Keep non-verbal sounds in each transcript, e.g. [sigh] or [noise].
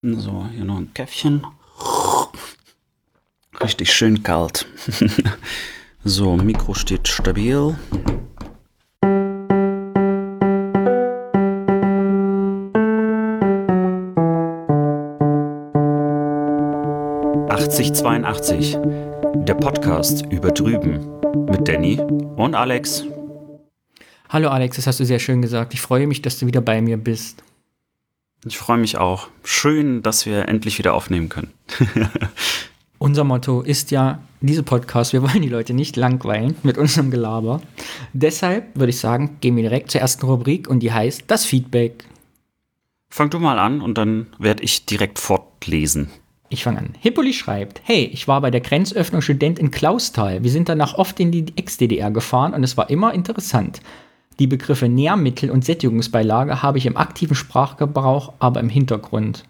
So, hier noch ein Käffchen. Richtig schön kalt. [laughs] so, Mikro steht stabil. »8082«, der Podcast über drüben mit Danny und Alex. Hallo Alex, das hast du sehr schön gesagt. Ich freue mich, dass du wieder bei mir bist. Ich freue mich auch. Schön, dass wir endlich wieder aufnehmen können. [laughs] Unser Motto ist ja, diese Podcast, wir wollen die Leute nicht langweilen mit unserem Gelaber. Deshalb würde ich sagen, gehen wir direkt zur ersten Rubrik und die heißt das Feedback. Fang du mal an und dann werde ich direkt fortlesen. Ich fange an. Hippoli schreibt, hey, ich war bei der Grenzöffnung Student in Klausthal. Wir sind danach oft in die Ex-DDR gefahren und es war immer interessant. Die Begriffe Nährmittel und Sättigungsbeilage habe ich im aktiven Sprachgebrauch, aber im Hintergrund.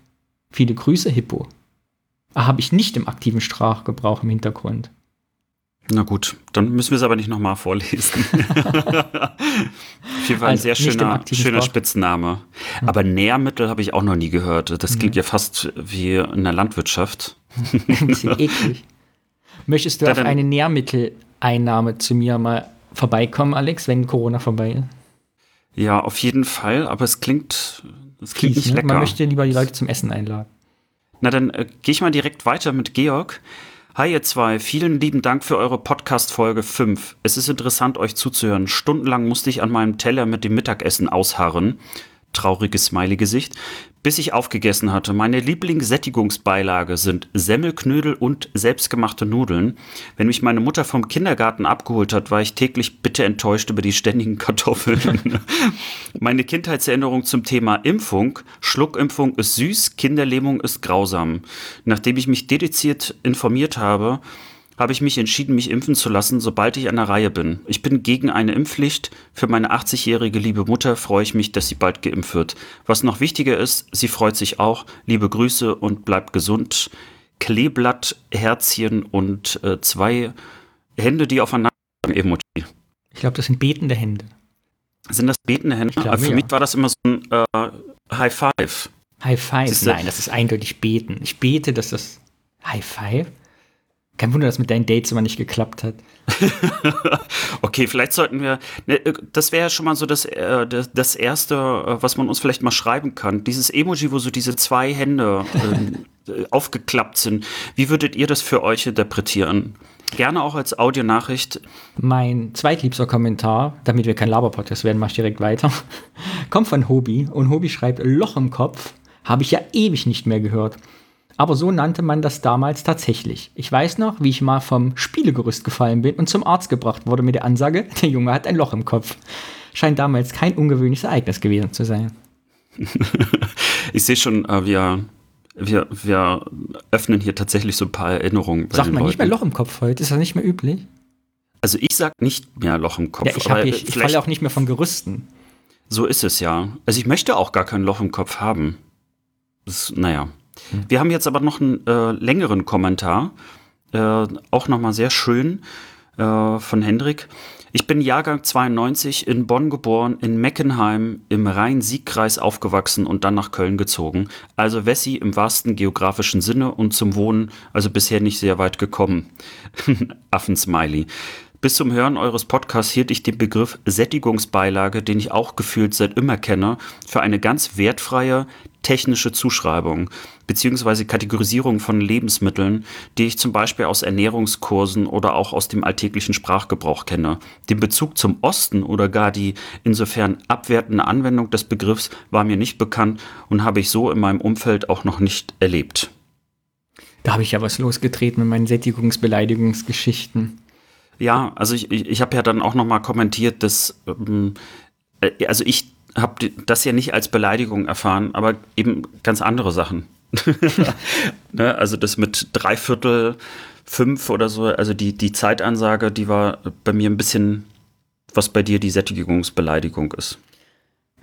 Viele Grüße, Hippo. Ah, habe ich nicht im aktiven Sprachgebrauch im Hintergrund. Na gut, dann müssen wir es aber nicht nochmal vorlesen. [laughs] Auf jeden Fall ein also sehr schöner, schöner Spitzname. Hm. Aber Nährmittel habe ich auch noch nie gehört. Das klingt hm. ja fast wie in der Landwirtschaft. [laughs] ein bisschen eklig. Möchtest du da auf eine Nährmitteleinnahme zu mir mal vorbeikommen, Alex, wenn Corona vorbei ist? Ja, auf jeden Fall, aber es klingt, es klingt Fies, nicht ne? lecker. Man möchte lieber die Leute zum Essen einladen. Na, dann äh, gehe ich mal direkt weiter mit Georg. Hi ihr zwei, vielen lieben Dank für eure Podcast-Folge 5. Es ist interessant, euch zuzuhören. Stundenlang musste ich an meinem Teller mit dem Mittagessen ausharren. Trauriges Smiley-Gesicht bis ich aufgegessen hatte. Meine Lieblingssättigungsbeilage sind Semmelknödel und selbstgemachte Nudeln. Wenn mich meine Mutter vom Kindergarten abgeholt hat, war ich täglich bitter enttäuscht über die ständigen [laughs] Kartoffeln. meine Kindheitserinnerung zum Thema Impfung. Schluckimpfung ist süß, Kinderlähmung ist grausam. Nachdem ich mich dediziert informiert habe, habe ich mich entschieden, mich impfen zu lassen, sobald ich an der Reihe bin. Ich bin gegen eine Impfpflicht. Für meine 80-jährige liebe Mutter freue ich mich, dass sie bald geimpft wird. Was noch wichtiger ist, sie freut sich auch. Liebe Grüße und bleibt gesund. Kleeblatt, Herzchen und äh, zwei Hände, die aufeinander Emoji. Ich glaube, das sind betende Hände. Sind das betende Hände? Glaube, Für ja. mich war das immer so ein äh, High Five. High Five? Nein, das ist eindeutig beten. Ich bete, dass das High Five? Kein Wunder, dass mit deinen Dates immer nicht geklappt hat. [laughs] okay, vielleicht sollten wir. Ne, das wäre ja schon mal so das, äh, das, das, Erste, äh, was man uns vielleicht mal schreiben kann. Dieses Emoji, wo so diese zwei Hände [laughs] äh, aufgeklappt sind. Wie würdet ihr das für euch interpretieren? Gerne auch als Audionachricht. Mein zweitliebster Kommentar, damit wir kein Laber-Podcast werden, mache ich direkt weiter, [laughs] kommt von Hobi. Und Hobi schreibt: Loch im Kopf. Habe ich ja ewig nicht mehr gehört. Aber so nannte man das damals tatsächlich. Ich weiß noch, wie ich mal vom Spielegerüst gefallen bin und zum Arzt gebracht wurde mit der Ansage, [laughs] der Junge hat ein Loch im Kopf. Scheint damals kein ungewöhnliches Ereignis gewesen zu sein. [laughs] ich sehe schon, äh, wir, wir, wir öffnen hier tatsächlich so ein paar Erinnerungen. Sagt man nicht mehr Loch im Kopf heute? Ist das nicht mehr üblich? Also ich sag nicht mehr Loch im Kopf. Ja, ich, hab, ich, ich falle auch nicht mehr von Gerüsten. So ist es ja. Also ich möchte auch gar kein Loch im Kopf haben. Das, naja. Wir haben jetzt aber noch einen äh, längeren Kommentar, äh, auch nochmal sehr schön äh, von Hendrik. Ich bin Jahrgang 92 in Bonn geboren, in Meckenheim im Rhein-Sieg-Kreis aufgewachsen und dann nach Köln gezogen. Also Wessi im wahrsten geografischen Sinne und zum Wohnen also bisher nicht sehr weit gekommen. [laughs] Affensmiley. Bis zum Hören eures Podcasts hielt ich den Begriff Sättigungsbeilage, den ich auch gefühlt seit immer kenne, für eine ganz wertfreie technische Zuschreibung bzw. Kategorisierung von Lebensmitteln, die ich zum Beispiel aus Ernährungskursen oder auch aus dem alltäglichen Sprachgebrauch kenne. Den Bezug zum Osten oder gar die insofern abwertende Anwendung des Begriffs war mir nicht bekannt und habe ich so in meinem Umfeld auch noch nicht erlebt. Da habe ich ja was losgetreten mit meinen Sättigungsbeleidigungsgeschichten. Ja, also ich, ich, ich habe ja dann auch noch mal kommentiert, dass ähm, äh, also ich habe das ja nicht als Beleidigung erfahren, aber eben ganz andere Sachen. [laughs] ne, also das mit Dreiviertel, fünf oder so, also die, die Zeitansage, die war bei mir ein bisschen, was bei dir die Sättigungsbeleidigung ist.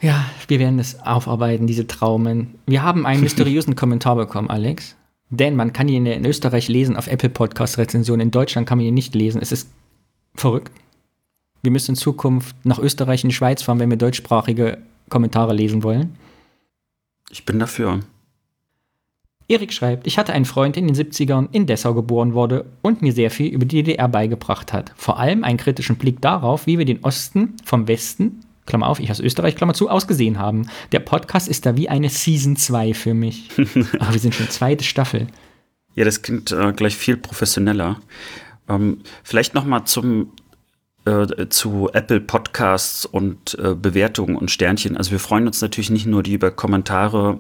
Ja, wir werden es aufarbeiten, diese Traumen. Wir haben einen [laughs] mysteriösen Kommentar bekommen, Alex. Denn man kann ihn in Österreich lesen, auf Apple Podcast Rezension. In Deutschland kann man ihn nicht lesen. Es ist verrückt. Wir müssen in Zukunft nach Österreich und die Schweiz fahren, wenn wir deutschsprachige Kommentare lesen wollen. Ich bin dafür. Erik schreibt, ich hatte einen Freund in den 70ern in Dessau geboren wurde und mir sehr viel über die DDR beigebracht hat. Vor allem einen kritischen Blick darauf, wie wir den Osten vom Westen, Klammer auf, ich aus Österreich, Klammer zu, ausgesehen haben. Der Podcast ist da wie eine Season 2 für mich. Aber [laughs] wir sind schon zweite Staffel. Ja, das klingt äh, gleich viel professioneller. Ähm, vielleicht noch mal zum äh, zu Apple Podcasts und äh, Bewertungen und Sternchen. Also wir freuen uns natürlich nicht nur die über Kommentare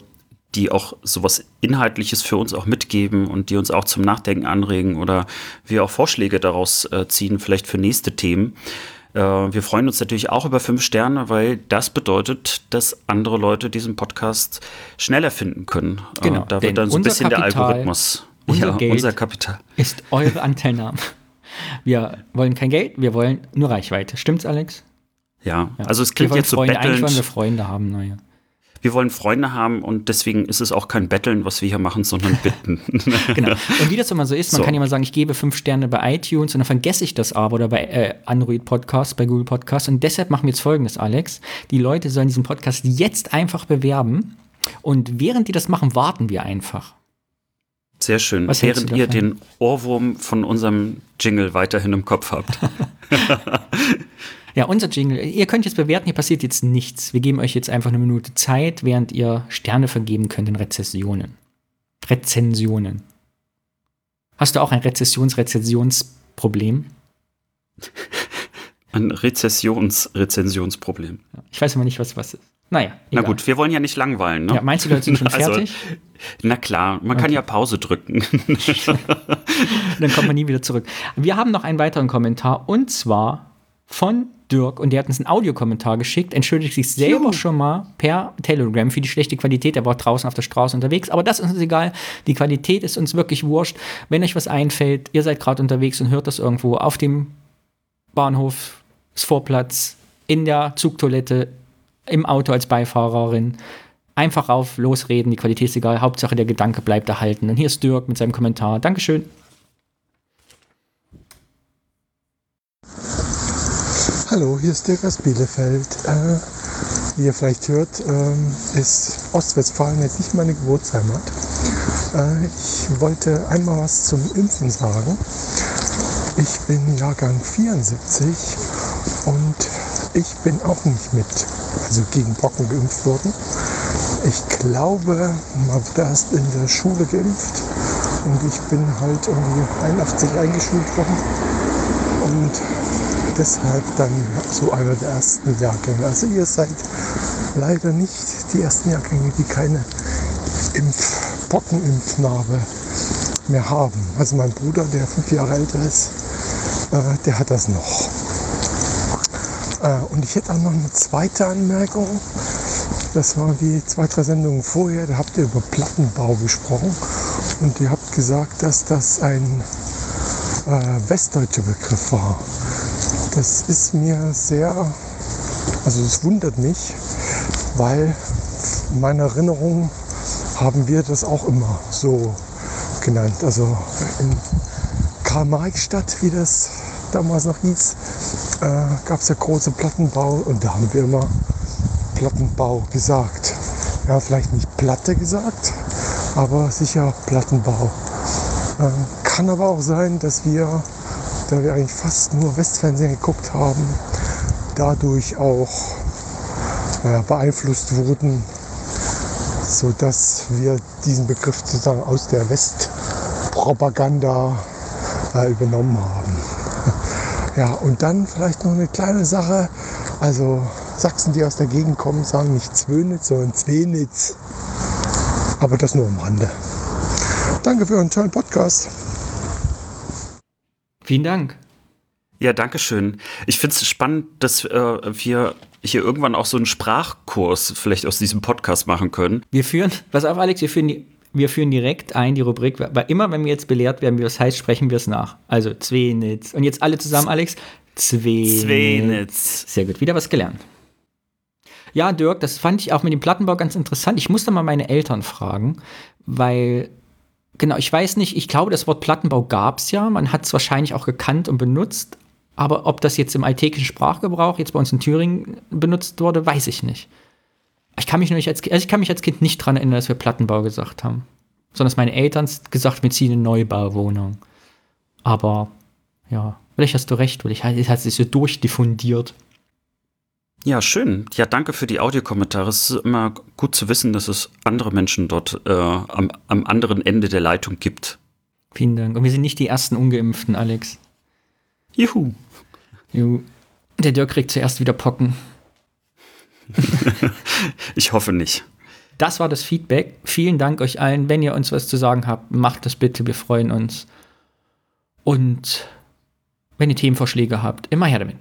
die auch sowas Inhaltliches für uns auch mitgeben und die uns auch zum Nachdenken anregen oder wir auch Vorschläge daraus äh, ziehen, vielleicht für nächste Themen. Äh, wir freuen uns natürlich auch über fünf Sterne, weil das bedeutet, dass andere Leute diesen Podcast schneller finden können. Äh, genau, da wird dann so ein bisschen Kapital, der Algorithmus. Unser, ja, Geld unser Kapital. Ist eure Anteilnahme. Wir wollen kein Geld, wir wollen nur Reichweite. Stimmt's, Alex? Ja, ja. also es klingt jetzt so Freunde, bettelnd. Eigentlich wollen wir Freunde haben, naja wir wollen Freunde haben und deswegen ist es auch kein Betteln, was wir hier machen, sondern [laughs] bitten. genau. Und wie das immer so ist, man so. kann ja mal sagen, ich gebe fünf Sterne bei iTunes und dann vergesse ich das aber oder bei äh, Android Podcasts, bei Google Podcasts. Und deshalb machen wir jetzt folgendes, Alex. Die Leute sollen diesen Podcast jetzt einfach bewerben und während die das machen, warten wir einfach. Sehr schön. Was Während ihr den Ohrwurm von unserem Jingle weiterhin im Kopf habt. [laughs] Ja, unser Jingle. Ihr könnt jetzt bewerten, hier passiert jetzt nichts. Wir geben euch jetzt einfach eine Minute Zeit, während ihr Sterne vergeben könnt in Rezessionen. Rezensionen. Hast du auch ein Rezessions-Rezensionsproblem? Ein Rezessions-Rezensionsproblem. Ich weiß immer nicht, was was ist. Naja. Egal. Na gut, wir wollen ja nicht langweilen. Ne? Ja, meinst du, Leute sind schon [laughs] also, fertig? Na klar, man okay. kann ja Pause drücken. [laughs] Dann kommt man nie wieder zurück. Wir haben noch einen weiteren Kommentar und zwar von Dirk und der hat uns einen Audiokommentar geschickt, entschuldigt sich selber Juhu. schon mal per Telegram für die schlechte Qualität. Er war draußen auf der Straße unterwegs, aber das ist uns egal. Die Qualität ist uns wirklich wurscht. Wenn euch was einfällt, ihr seid gerade unterwegs und hört das irgendwo auf dem Bahnhof, Vorplatz, in der Zugtoilette, im Auto als Beifahrerin. Einfach auf, losreden, die Qualität ist egal. Hauptsache der Gedanke bleibt erhalten. Und hier ist Dirk mit seinem Kommentar. Dankeschön. Hallo, hier ist Dirk aus Bielefeld. Äh, wie ihr vielleicht hört, ähm, ist Ostwestfalen jetzt nicht meine Geburtsheimat. Äh, ich wollte einmal was zum Impfen sagen. Ich bin Jahrgang 74 und ich bin auch nicht mit, also gegen Pocken geimpft worden. Ich glaube, man wurde erst in der Schule geimpft und ich bin halt irgendwie 81 eingeschult worden. Und deshalb dann so einer der ersten Jahrgänge. Also ihr seid leider nicht die ersten Jahrgänge, die keine Impf Pockenimpfnarbe mehr haben. Also mein Bruder, der fünf Jahre älter ist, äh, der hat das noch. Äh, und ich hätte auch noch eine zweite Anmerkung. Das war die zwei, drei Sendungen vorher, da habt ihr über Plattenbau gesprochen und ihr habt gesagt, dass das ein äh, westdeutscher Begriff war. Das ist mir sehr, also es wundert mich, weil in meiner Erinnerung haben wir das auch immer so genannt. Also in Karl-Marx-Stadt, wie das damals noch hieß, äh, gab es ja große Plattenbau und da haben wir immer Plattenbau gesagt. Ja, vielleicht nicht Platte gesagt, aber sicher Plattenbau. Äh, kann aber auch sein, dass wir da wir eigentlich fast nur Westfernsehen geguckt haben, dadurch auch äh, beeinflusst wurden, sodass wir diesen Begriff sozusagen aus der Westpropaganda äh, übernommen haben. Ja, und dann vielleicht noch eine kleine Sache. Also Sachsen, die aus der Gegend kommen, sagen nicht Zwönitz, sondern Zwenitz. Aber das nur am Rande. Danke für euren tollen Podcast. Vielen Dank. Ja, danke schön. Ich finde es spannend, dass äh, wir hier irgendwann auch so einen Sprachkurs vielleicht aus diesem Podcast machen können. Wir führen, pass auf, Alex, wir führen, die, wir führen direkt ein die Rubrik, weil immer, wenn wir jetzt belehrt werden, wie das heißt, sprechen wir es nach. Also Zwenitz. Und jetzt alle zusammen, Alex. Zwenitz. Zwenitz. Sehr gut, wieder was gelernt. Ja, Dirk, das fand ich auch mit dem Plattenbau ganz interessant. Ich musste mal meine Eltern fragen, weil genau, ich weiß nicht, ich glaube, das Wort Plattenbau gab es ja. Man hat es wahrscheinlich auch gekannt und benutzt. Aber ob das jetzt im alltäglichen Sprachgebrauch jetzt bei uns in Thüringen benutzt wurde, weiß ich nicht. Ich kann mich, nur nicht als, also ich kann mich als Kind nicht daran erinnern, dass wir Plattenbau gesagt haben. sondern dass meine Eltern gesagt wir ziehen in eine Neubauwohnung. Aber ja, vielleicht hast du recht, weil ich es hat sich so durchdiffundiert. Ja, schön. Ja, danke für die Audiokommentare. Es ist immer gut zu wissen, dass es andere Menschen dort äh, am, am anderen Ende der Leitung gibt. Vielen Dank. Und wir sind nicht die ersten Ungeimpften, Alex. Juhu. Juhu. Der Dirk kriegt zuerst wieder Pocken. [laughs] ich hoffe nicht. Das war das Feedback. Vielen Dank euch allen. Wenn ihr uns was zu sagen habt, macht das bitte. Wir freuen uns. Und wenn ihr Themenvorschläge habt, immer her damit.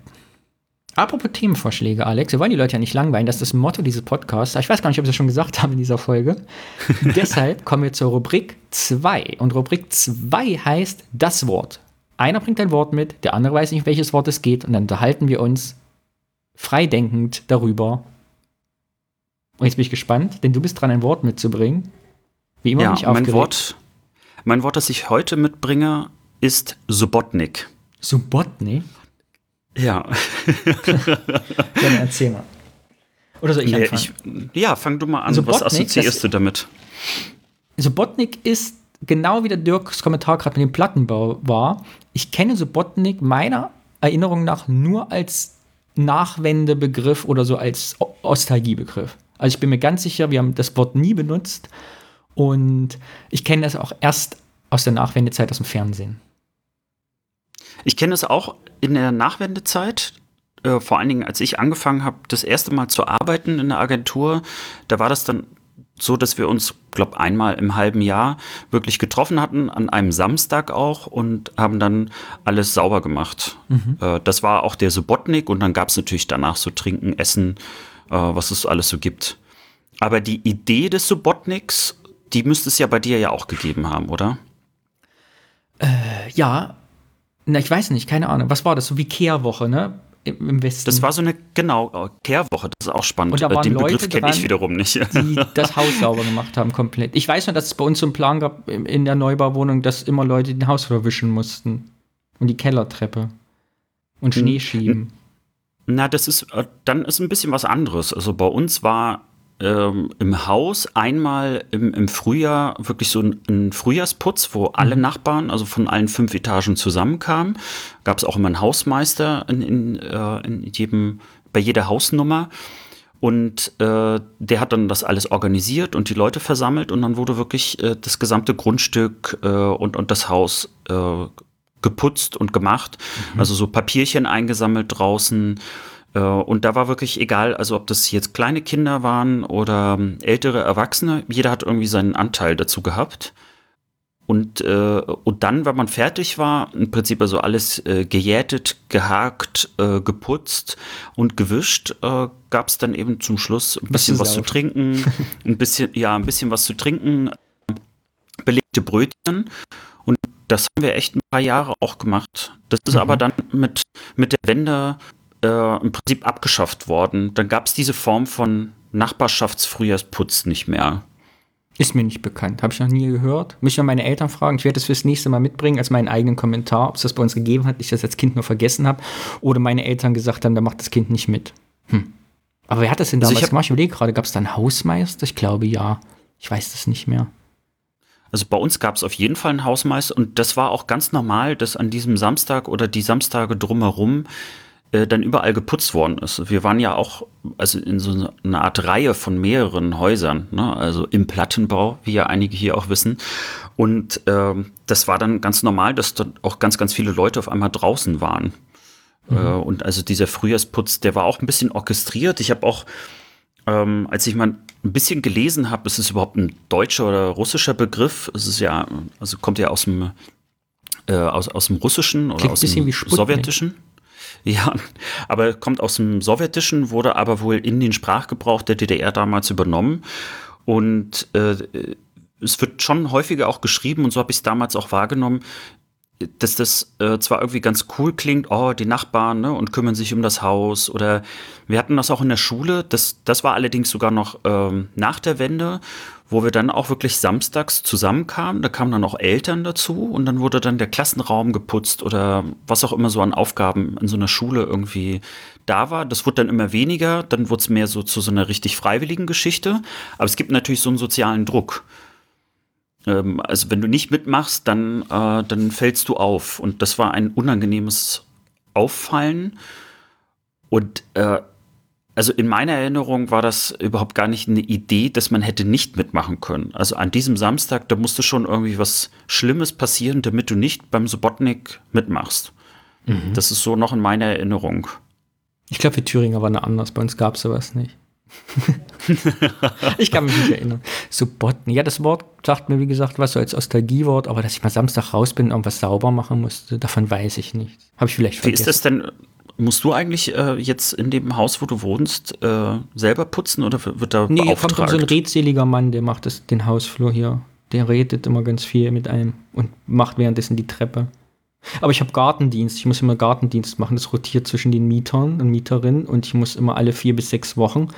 Apropos Themenvorschläge, Alex, wir wollen die Leute ja nicht langweilen, das ist das Motto dieses Podcasts. Ich weiß gar nicht, ob wir das schon gesagt haben in dieser Folge. [laughs] Deshalb kommen wir zur Rubrik 2. Und Rubrik 2 heißt das Wort. Einer bringt ein Wort mit, der andere weiß nicht, welches Wort es geht, und dann unterhalten wir uns freidenkend darüber. Und jetzt bin ich gespannt, denn du bist dran, ein Wort mitzubringen. Wie immer ja, bin ich aufgeregt. Mein Wort, mein Wort, das ich heute mitbringe, ist Subotnik. Subotnik? Ja. [laughs] Dann erzähl mal. Oder soll ich nee, anfangen? Ich, ja, fang du mal an. Subotnik, Was assoziierst du damit? Subotnik ist genau wie der Dirks Kommentar gerade mit dem Plattenbau war. Ich kenne Subotnik meiner Erinnerung nach nur als Nachwendebegriff oder so als Ostalgiebegriff. Also ich bin mir ganz sicher, wir haben das Wort nie benutzt und ich kenne das auch erst aus der Nachwendezeit aus dem Fernsehen. Ich kenne es auch in der Nachwendezeit. Äh, vor allen Dingen, als ich angefangen habe, das erste Mal zu arbeiten in der Agentur, da war das dann so, dass wir uns, glaube einmal im halben Jahr wirklich getroffen hatten, an einem Samstag auch und haben dann alles sauber gemacht. Mhm. Äh, das war auch der Subotnik und dann gab es natürlich danach so Trinken, Essen, was es alles so gibt. Aber die Idee des Subotniks, die müsste es ja bei dir ja auch gegeben haben, oder? Äh, ja, na, ich weiß nicht, keine Ahnung. Was war das? So wie Kehrwoche, ne? Im Westen. Das war so eine, genau, Kehrwoche, das ist auch spannend. Und da äh, waren Den Leute Begriff kenne ich wiederum nicht. Die [laughs] das Haus sauber gemacht haben, komplett. Ich weiß nur, dass es bei uns so einen Plan gab in der Neubauwohnung, dass immer Leute den Haus verwischen mussten. Und die Kellertreppe. Und Schnee schieben. Na, das ist, äh, dann ist ein bisschen was anderes. Also bei uns war ähm, im Haus einmal im, im Frühjahr wirklich so ein, ein Frühjahrsputz, wo alle mhm. Nachbarn, also von allen fünf Etagen zusammenkamen. Gab es auch immer einen Hausmeister in, in, äh, in jedem, bei jeder Hausnummer. Und äh, der hat dann das alles organisiert und die Leute versammelt und dann wurde wirklich äh, das gesamte Grundstück äh, und, und das Haus äh, geputzt und gemacht. Mhm. Also so Papierchen eingesammelt draußen äh, und da war wirklich egal, also ob das jetzt kleine Kinder waren oder ähm, ältere Erwachsene, jeder hat irgendwie seinen Anteil dazu gehabt. Und, äh, und dann, wenn man fertig war, im Prinzip also alles äh, gejätet, gehakt, äh, geputzt und gewischt, äh, gab es dann eben zum Schluss ein bisschen was zu trinken, [laughs] ein bisschen, ja, ein bisschen was zu trinken, belegte Brötchen. Und das haben wir echt ein paar Jahre auch gemacht. Das ist mhm. aber dann mit, mit der Wende äh, im Prinzip abgeschafft worden. Dann gab es diese Form von Nachbarschaftsfrühjahrsputz nicht mehr. Ist mir nicht bekannt, habe ich noch nie gehört. Muss ich mal meine Eltern fragen. Ich werde das fürs nächste Mal mitbringen als meinen eigenen Kommentar, ob es das bei uns gegeben hat, ich das als Kind nur vergessen habe oder meine Eltern gesagt haben, da macht das Kind nicht mit. Hm. Aber wer hat das denn damals also ich gemacht? Ich überlege gerade, gab es da einen Hausmeister? Ich glaube ja. Ich weiß das nicht mehr. Also bei uns gab es auf jeden Fall einen Hausmeister und das war auch ganz normal, dass an diesem Samstag oder die Samstage drumherum äh, dann überall geputzt worden ist. Wir waren ja auch also in so einer Art Reihe von mehreren Häusern, ne? also im Plattenbau, wie ja einige hier auch wissen. Und ähm, das war dann ganz normal, dass dort auch ganz, ganz viele Leute auf einmal draußen waren. Mhm. Äh, und also dieser Frühjahrsputz, der war auch ein bisschen orchestriert. Ich habe auch, ähm, als ich mal ein bisschen gelesen habe, ist es überhaupt ein deutscher oder russischer Begriff? Es ist ja, also kommt ja aus dem, äh, aus, aus dem Russischen oder Klingt aus dem Sowjetischen. Ja, aber kommt aus dem Sowjetischen, wurde aber wohl in den Sprachgebrauch der DDR damals übernommen. Und äh, es wird schon häufiger auch geschrieben, und so habe ich es damals auch wahrgenommen, dass das äh, zwar irgendwie ganz cool klingt, oh, die Nachbarn, ne, und kümmern sich um das Haus. Oder wir hatten das auch in der Schule, das, das war allerdings sogar noch ähm, nach der Wende, wo wir dann auch wirklich samstags zusammenkamen. Da kamen dann auch Eltern dazu und dann wurde dann der Klassenraum geputzt oder was auch immer so an Aufgaben in so einer Schule irgendwie da war. Das wurde dann immer weniger, dann wurde es mehr so zu so einer richtig freiwilligen Geschichte. Aber es gibt natürlich so einen sozialen Druck. Ähm, also wenn du nicht mitmachst, dann, äh, dann fällst du auf. Und das war ein unangenehmes Auffallen. Und äh, also in meiner Erinnerung war das überhaupt gar nicht eine Idee, dass man hätte nicht mitmachen können. Also an diesem Samstag, da musste schon irgendwie was Schlimmes passieren, damit du nicht beim Subotnik mitmachst. Mhm. Das ist so noch in meiner Erinnerung. Ich glaube, für Thüringer war eine anders. Bei uns gab es sowas nicht. [laughs] ich kann mich nicht erinnern. Subotnik. Ja, das Wort sagt mir, wie gesagt, was so als Nostalgiewort, aber dass ich mal Samstag raus bin und irgendwas sauber machen musste, davon weiß ich nichts. Habe ich vielleicht vergessen. Wie ist das denn? Musst du eigentlich äh, jetzt in dem Haus, wo du wohnst, äh, selber putzen oder wird da Nee, hier kommt so ein redseliger Mann, der macht das, den Hausflur hier. Der redet immer ganz viel mit einem und macht währenddessen die Treppe. Aber ich habe Gartendienst. Ich muss immer Gartendienst machen. Das rotiert zwischen den Mietern und Mieterinnen und ich muss immer alle vier bis sechs Wochen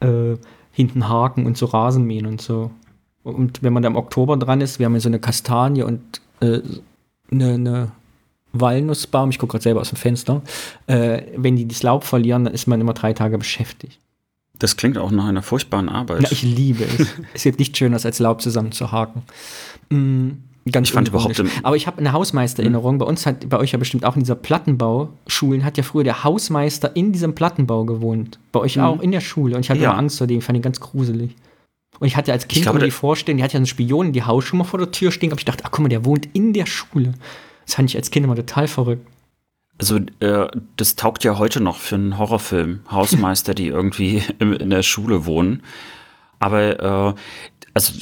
äh, hinten haken und so Rasen mähen und so. Und wenn man da im Oktober dran ist, wir haben ja so eine Kastanie und äh, eine, eine Walnussbaum, ich gucke gerade selber aus dem Fenster, äh, wenn die das Laub verlieren, dann ist man immer drei Tage beschäftigt. Das klingt auch nach einer furchtbaren Arbeit. Ja, ich liebe es. [laughs] es gibt nichts Schöneres, als Laub zusammenzuhaken. Mhm. Ganz ich fand überhaupt. Aber ich habe eine Hausmeistererinnerung. Mhm. Bei uns hat, bei euch ja bestimmt auch in dieser Plattenbauschulen, hat ja früher der Hausmeister in diesem Plattenbau gewohnt. Bei euch mhm. auch in der Schule. Und ich hatte ja. immer Angst vor dem, ich fand ihn ganz gruselig. Und ich hatte als Kind glaube, die vorstellen, die hatte ja einen Spion die Hausschuhe vor der Tür stehen, aber ich dachte, ach guck mal, der wohnt in der Schule. Das fand ich als Kind immer total verrückt. Also, äh, das taugt ja heute noch für einen Horrorfilm. Hausmeister, die irgendwie [laughs] in, in der Schule wohnen. Aber, äh, also,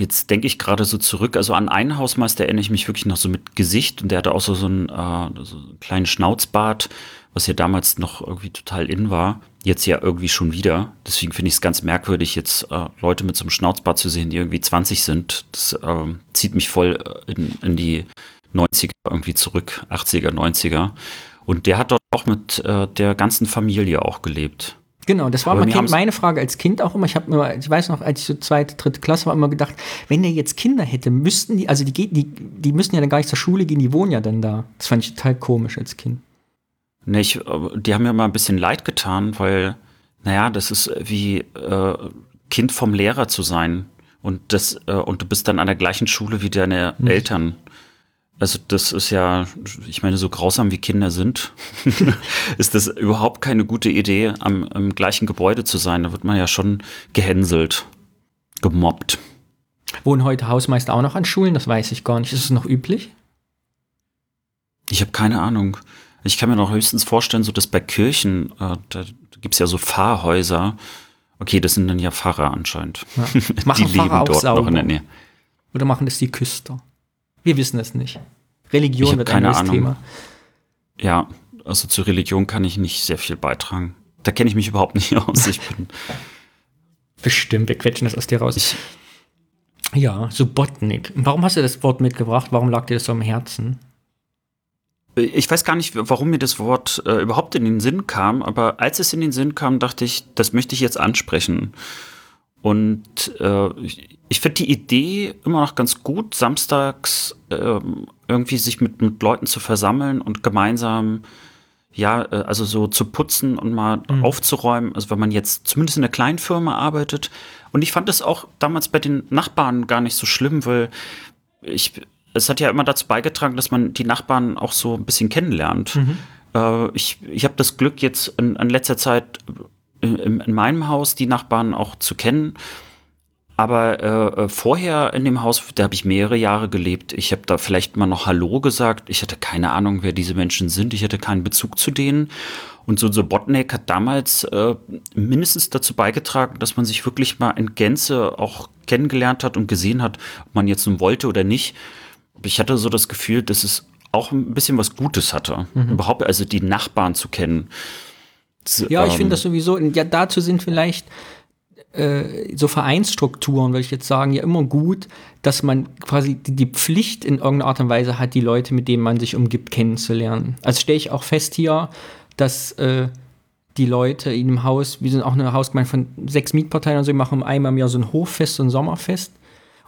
jetzt denke ich gerade so zurück. Also, an einen Hausmeister erinnere ich mich wirklich noch so mit Gesicht. Und der hatte auch so, so, einen, äh, so einen kleinen Schnauzbart, was ja damals noch irgendwie total in war. Jetzt ja irgendwie schon wieder. Deswegen finde ich es ganz merkwürdig, jetzt äh, Leute mit so einem Schnauzbart zu sehen, die irgendwie 20 sind. Das äh, zieht mich voll in, in die 90er irgendwie zurück, 80er, 90er. Und der hat dort auch mit äh, der ganzen Familie auch gelebt. Genau, das war kind, meine Frage als Kind auch immer. Ich habe mir, ich weiß noch, als ich so zweite, dritte Klasse war, immer gedacht, wenn er jetzt Kinder hätte, müssten die, also die, die, die müssen ja dann gar nicht zur Schule gehen, die wohnen ja dann da. Das fand ich total komisch als Kind. Nee, ich, die haben mir mal ein bisschen leid getan, weil, naja, das ist wie äh, Kind vom Lehrer zu sein. Und, das, äh, und du bist dann an der gleichen Schule wie deine hm. Eltern. Also das ist ja, ich meine, so grausam wie Kinder sind, [laughs] ist das überhaupt keine gute Idee, am, im gleichen Gebäude zu sein. Da wird man ja schon gehänselt, gemobbt. Wohnen heute Hausmeister auch noch an Schulen? Das weiß ich gar nicht. Ist es noch üblich? Ich habe keine Ahnung. Ich kann mir noch höchstens vorstellen, so dass bei Kirchen, äh, da gibt es ja so Pfarrhäuser. Okay, das sind dann ja Pfarrer anscheinend. Ja. [laughs] Machen die Pfarrer leben dort sauber? noch in der Nähe. Oder machen das die Küster? Wir wissen es nicht. Religion wird ein neues Thema. Ja, also zur Religion kann ich nicht sehr viel beitragen. Da kenne ich mich überhaupt nicht [laughs] aus. Ich bin Bestimmt, wir quetschen das aus dir raus. Ich ja, Subotnik. Warum hast du das Wort mitgebracht? Warum lag dir das so am Herzen? Ich weiß gar nicht, warum mir das Wort äh, überhaupt in den Sinn kam, aber als es in den Sinn kam, dachte ich, das möchte ich jetzt ansprechen. Und äh, ich finde die Idee immer noch ganz gut, samstags äh, irgendwie sich mit, mit Leuten zu versammeln und gemeinsam, ja, äh, also so zu putzen und mal mhm. aufzuräumen. Also wenn man jetzt zumindest in einer kleinen Firma arbeitet. Und ich fand es auch damals bei den Nachbarn gar nicht so schlimm, weil ich, es hat ja immer dazu beigetragen, dass man die Nachbarn auch so ein bisschen kennenlernt. Mhm. Äh, ich ich habe das Glück jetzt in, in letzter Zeit in, in meinem Haus die Nachbarn auch zu kennen. Aber äh, äh, vorher in dem Haus, da habe ich mehrere Jahre gelebt. Ich habe da vielleicht mal noch Hallo gesagt. Ich hatte keine Ahnung, wer diese Menschen sind. Ich hatte keinen Bezug zu denen. Und so Sobotnik hat damals äh, mindestens dazu beigetragen, dass man sich wirklich mal in Gänze auch kennengelernt hat und gesehen hat, ob man jetzt nun wollte oder nicht. Ich hatte so das Gefühl, dass es auch ein bisschen was Gutes hatte. Mhm. Überhaupt, also die Nachbarn zu kennen. Ja, ich finde ähm, das sowieso, ja, dazu sind vielleicht äh, so Vereinsstrukturen, würde ich jetzt sagen, ja immer gut, dass man quasi die, Pflicht in irgendeiner Art und Weise hat, die Leute, mit denen man sich umgibt, kennenzulernen. Also stelle ich auch fest hier, dass äh, die Leute in dem Haus, wir sind auch eine Hausgemeinde von sechs Mietparteien und so, wir machen einmal im Jahr so ein Hoffest, so ein Sommerfest.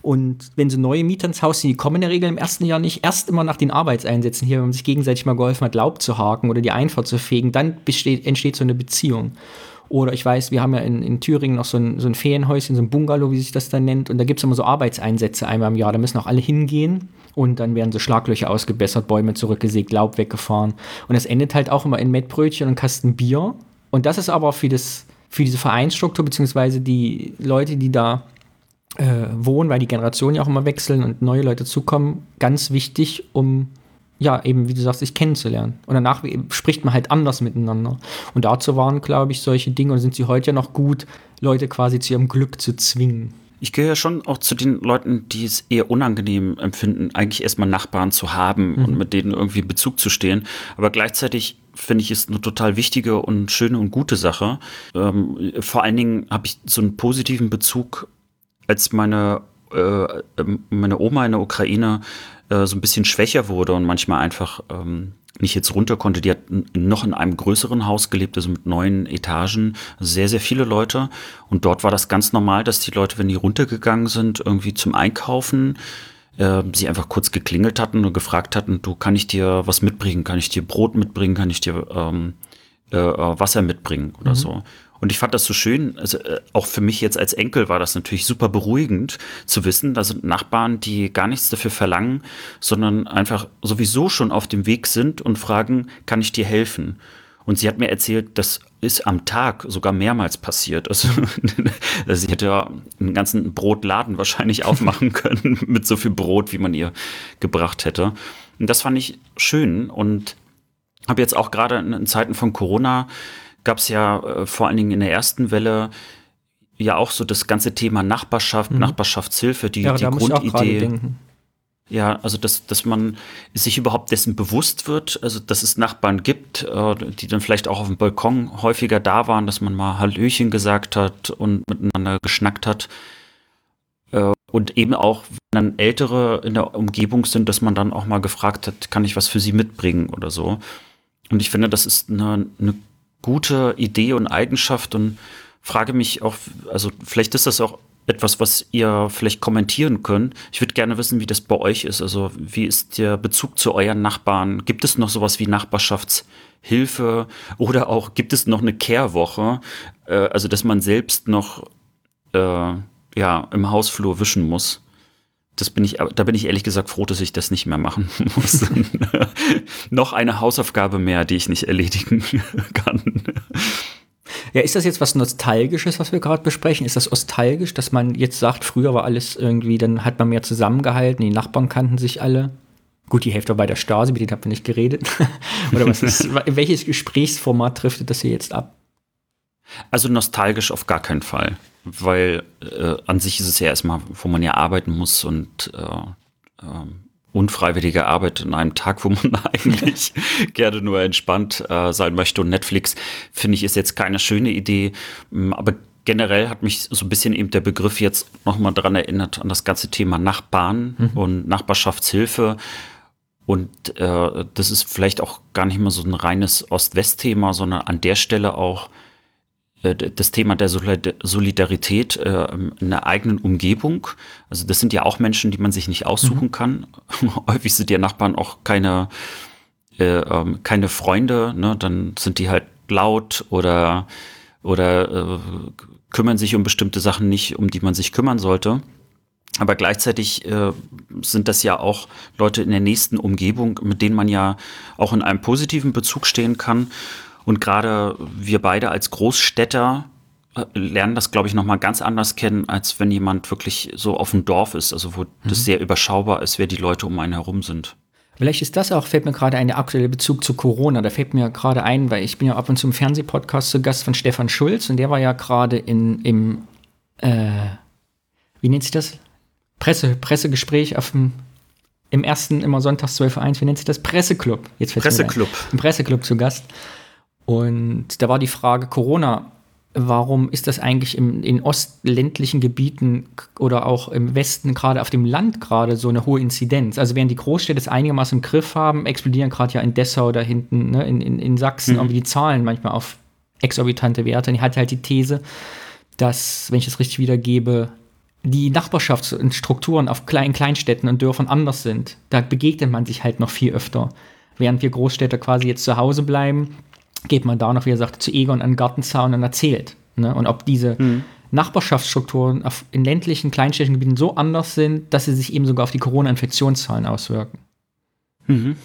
Und wenn so neue Mieter ins Haus sind, die kommen in der Regel im ersten Jahr nicht, erst immer nach den Arbeitseinsätzen hier, wenn man sich gegenseitig mal geholfen hat, Laub zu haken oder die Einfahrt zu fegen, dann besteht, entsteht so eine Beziehung. Oder ich weiß, wir haben ja in, in Thüringen noch so ein, so ein Ferienhäuschen, so ein Bungalow, wie sich das dann nennt. Und da gibt es immer so Arbeitseinsätze einmal im Jahr. Da müssen auch alle hingehen und dann werden so Schlaglöcher ausgebessert, Bäume zurückgesägt, Laub weggefahren. Und es endet halt auch immer in Mettbrötchen und Kasten Bier. Und das ist aber für, das, für diese Vereinsstruktur, beziehungsweise die Leute, die da äh, wohnen, weil die Generationen ja auch immer wechseln und neue Leute zukommen, ganz wichtig, um ja, eben, wie du sagst, sich kennenzulernen. Und danach spricht man halt anders miteinander. Und dazu waren, glaube ich, solche Dinge und sind sie heute ja noch gut, Leute quasi zu ihrem Glück zu zwingen. Ich gehöre ja schon auch zu den Leuten, die es eher unangenehm empfinden, eigentlich erstmal Nachbarn zu haben mhm. und mit denen irgendwie in Bezug zu stehen. Aber gleichzeitig finde ich es eine total wichtige und schöne und gute Sache. Ähm, vor allen Dingen habe ich so einen positiven Bezug als meine, äh, meine Oma in der Ukraine äh, so ein bisschen schwächer wurde und manchmal einfach ähm, nicht jetzt runter konnte. Die hat noch in einem größeren Haus gelebt, also mit neun Etagen, sehr, sehr viele Leute. Und dort war das ganz normal, dass die Leute, wenn die runtergegangen sind, irgendwie zum Einkaufen, äh, sie einfach kurz geklingelt hatten und gefragt hatten, du, kann ich dir was mitbringen? Kann ich dir Brot mitbringen? Kann ich dir ähm, äh, äh Wasser mitbringen oder mhm. so? Und ich fand das so schön, also äh, auch für mich jetzt als Enkel war das natürlich super beruhigend zu wissen, da sind Nachbarn, die gar nichts dafür verlangen, sondern einfach sowieso schon auf dem Weg sind und fragen, kann ich dir helfen? Und sie hat mir erzählt, das ist am Tag sogar mehrmals passiert. Also, [laughs] sie hätte ja einen ganzen Brotladen wahrscheinlich [laughs] aufmachen können mit so viel Brot, wie man ihr gebracht hätte. Und das fand ich schön und habe jetzt auch gerade in Zeiten von Corona gab es ja äh, vor allen Dingen in der ersten Welle ja auch so das ganze Thema Nachbarschaft, mhm. Nachbarschaftshilfe, die, ja, die Grundidee. Ja, also dass, dass man sich überhaupt dessen bewusst wird, also dass es Nachbarn gibt, äh, die dann vielleicht auch auf dem Balkon häufiger da waren, dass man mal Hallöchen gesagt hat und miteinander geschnackt hat. Äh, und eben auch, wenn dann Ältere in der Umgebung sind, dass man dann auch mal gefragt hat, kann ich was für sie mitbringen oder so. Und ich finde, das ist eine, eine gute Idee und Eigenschaft und frage mich auch, also vielleicht ist das auch etwas, was ihr vielleicht kommentieren könnt. Ich würde gerne wissen, wie das bei euch ist. Also wie ist der Bezug zu euren Nachbarn? Gibt es noch sowas wie Nachbarschaftshilfe oder auch gibt es noch eine Kehrwoche? Äh, also dass man selbst noch äh, ja im Hausflur wischen muss das bin ich, da bin ich ehrlich gesagt froh, dass ich das nicht mehr machen [laughs] muss. [laughs] Noch eine Hausaufgabe mehr, die ich nicht erledigen [laughs] kann. Ja, ist das jetzt was Nostalgisches, was wir gerade besprechen? Ist das nostalgisch, dass man jetzt sagt, früher war alles irgendwie, dann hat man mehr zusammengehalten, die Nachbarn kannten sich alle? Gut, die Hälfte war bei der Stasi, mit denen habt ihr nicht geredet. Oder was ist, welches Gesprächsformat trifft das hier jetzt ab? Also nostalgisch auf gar keinen Fall weil äh, an sich ist es ja erstmal, wo man ja arbeiten muss und äh, äh, unfreiwillige Arbeit in einem Tag, wo man [laughs] eigentlich [laughs] gerne nur entspannt äh, sein möchte. Und Netflix, finde ich, ist jetzt keine schöne Idee. Mm, aber generell hat mich so ein bisschen eben der Begriff jetzt nochmal daran erinnert, an das ganze Thema Nachbarn mhm. und Nachbarschaftshilfe. Und äh, das ist vielleicht auch gar nicht mehr so ein reines Ost-West-Thema, sondern an der Stelle auch das Thema der Solidarität äh, in der eigenen Umgebung. Also das sind ja auch Menschen, die man sich nicht aussuchen mhm. kann. [laughs] Häufig sind ja Nachbarn auch keine, äh, ähm, keine Freunde. Ne? Dann sind die halt laut oder, oder äh, kümmern sich um bestimmte Sachen nicht, um die man sich kümmern sollte. Aber gleichzeitig äh, sind das ja auch Leute in der nächsten Umgebung, mit denen man ja auch in einem positiven Bezug stehen kann. Und gerade wir beide als Großstädter äh, lernen das, glaube ich, nochmal ganz anders kennen, als wenn jemand wirklich so auf dem Dorf ist, also wo mhm. das sehr überschaubar ist, wer die Leute um einen herum sind. Vielleicht ist das auch, fällt mir gerade ein, der aktuelle Bezug zu Corona. Da fällt mir gerade ein, weil ich bin ja ab und zu im Fernsehpodcast zu Gast von Stefan Schulz und der war ja gerade in, im, äh, wie nennt sich das? Presse, Pressegespräch auf dem, im ersten, immer sonntags 12.1, wie nennt sich das? Presseclub. Jetzt Presseclub. Im Presseclub zu Gast. Und da war die Frage Corona, warum ist das eigentlich im, in ostländlichen Gebieten oder auch im Westen, gerade auf dem Land gerade so eine hohe Inzidenz? Also während die Großstädte es einigermaßen im Griff haben, explodieren gerade ja in Dessau da hinten, ne, in, in, in Sachsen, mhm. irgendwie die Zahlen manchmal auf exorbitante Werte. Und ich hatte halt die These, dass, wenn ich das richtig wiedergebe, die Nachbarschaftsstrukturen auf kleinen Kleinstädten und Dörfern anders sind. Da begegnet man sich halt noch viel öfter. Während wir Großstädter quasi jetzt zu Hause bleiben, geht man da noch, wie er sagt, zu Egon an den Gartenzaun und erzählt. Ne? Und ob diese mhm. Nachbarschaftsstrukturen in ländlichen, kleinstädtischen Gebieten so anders sind, dass sie sich eben sogar auf die Corona-Infektionszahlen auswirken. Mhm.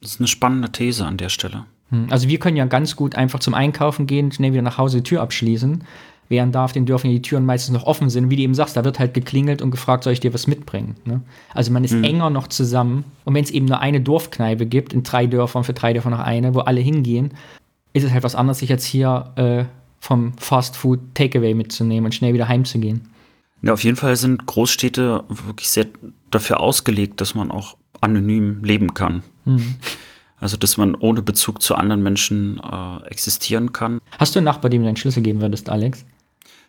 Das ist eine spannende These an der Stelle. Hm. Also wir können ja ganz gut einfach zum Einkaufen gehen, schnell wieder nach Hause die Tür abschließen. Während da auf den Dörfern die Türen meistens noch offen sind. Wie du eben sagst, da wird halt geklingelt und gefragt, soll ich dir was mitbringen? Ne? Also man ist mhm. enger noch zusammen. Und wenn es eben nur eine Dorfkneipe gibt, in drei Dörfern, für drei Dörfer noch eine, wo alle hingehen, ist es halt was anderes, sich jetzt hier äh, vom Fast Food Takeaway mitzunehmen und schnell wieder heimzugehen. Ja, auf jeden Fall sind Großstädte wirklich sehr dafür ausgelegt, dass man auch anonym leben kann. Mhm. Also, dass man ohne Bezug zu anderen Menschen äh, existieren kann. Hast du einen Nachbar, dem du deinen Schlüssel geben würdest, Alex?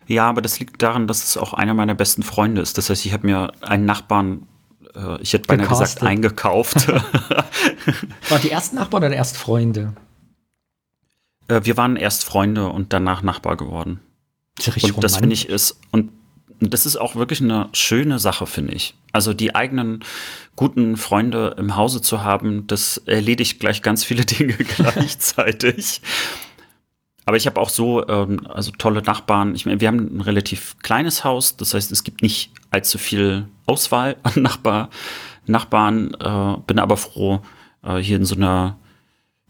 Ja, aber das liegt daran, dass es auch einer meiner besten Freunde ist. Das heißt, ich habe mir einen Nachbarn, äh, ich hätte beinahe Gecastet. gesagt, eingekauft. [laughs] War die ersten Nachbarn oder erst Freunde? Äh, wir waren erst Freunde und danach Nachbar geworden. Das und das finde ich ist, und das ist auch wirklich eine schöne Sache, finde ich. Also die eigenen guten Freunde im Hause zu haben, das erledigt gleich ganz viele [laughs] Dinge gleichzeitig. Aber ich habe auch so, ähm, also tolle Nachbarn. Ich meine, wir haben ein relativ kleines Haus, das heißt, es gibt nicht allzu viel Auswahl an Nachbar, Nachbarn. Äh, bin aber froh, äh, hier in so einer,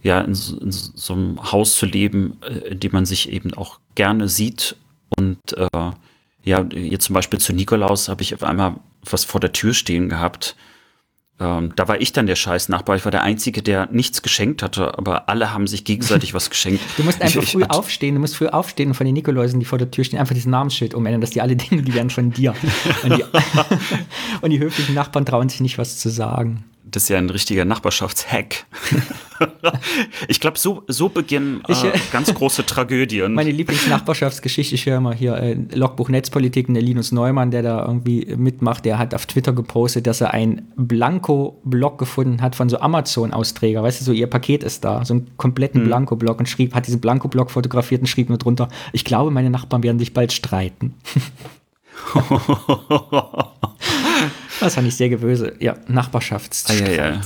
ja, in so, in so, einem Haus zu leben, äh, in dem man sich eben auch gerne sieht und äh, ja, jetzt zum Beispiel zu Nikolaus habe ich auf einmal was vor der Tür stehen gehabt. Ähm, da war ich dann der scheiß Nachbar. Ich war der Einzige, der nichts geschenkt hatte, aber alle haben sich gegenseitig was geschenkt. [laughs] Du musst einfach ich, früh ich, aufstehen, du musst früh aufstehen und von den Nikoläusen, die vor der Tür stehen, einfach dieses Namensschild umändern, dass die alle [laughs] Dinge, die werden von dir. Und die, [laughs] und die höflichen Nachbarn trauen sich nicht, was zu sagen. Das ist ja ein richtiger Nachbarschaftshack. [laughs] ich glaube, so, so beginnen äh, ich, äh, ganz große Tragödien. Meine Lieblingsnachbarschaftsgeschichte, ich höre mal hier äh, Logbuch Netzpolitik, der Linus Neumann, der da irgendwie mitmacht, der hat auf Twitter gepostet, dass er ein Blanko-Blog gefunden hat von so Amazon-Austräger. Weißt du, so ihr Paket ist da, so einen kompletten hm. Blanko-Blog und schrieb, hat diesen Blanko-Blog fotografiert und schrieb nur drunter, ich glaube, meine Nachbarn werden sich bald streiten. [laughs] [laughs] Das fand ich sehr gewöse. Ja, Nachbarschaftsstreit. Ah, ja, ja.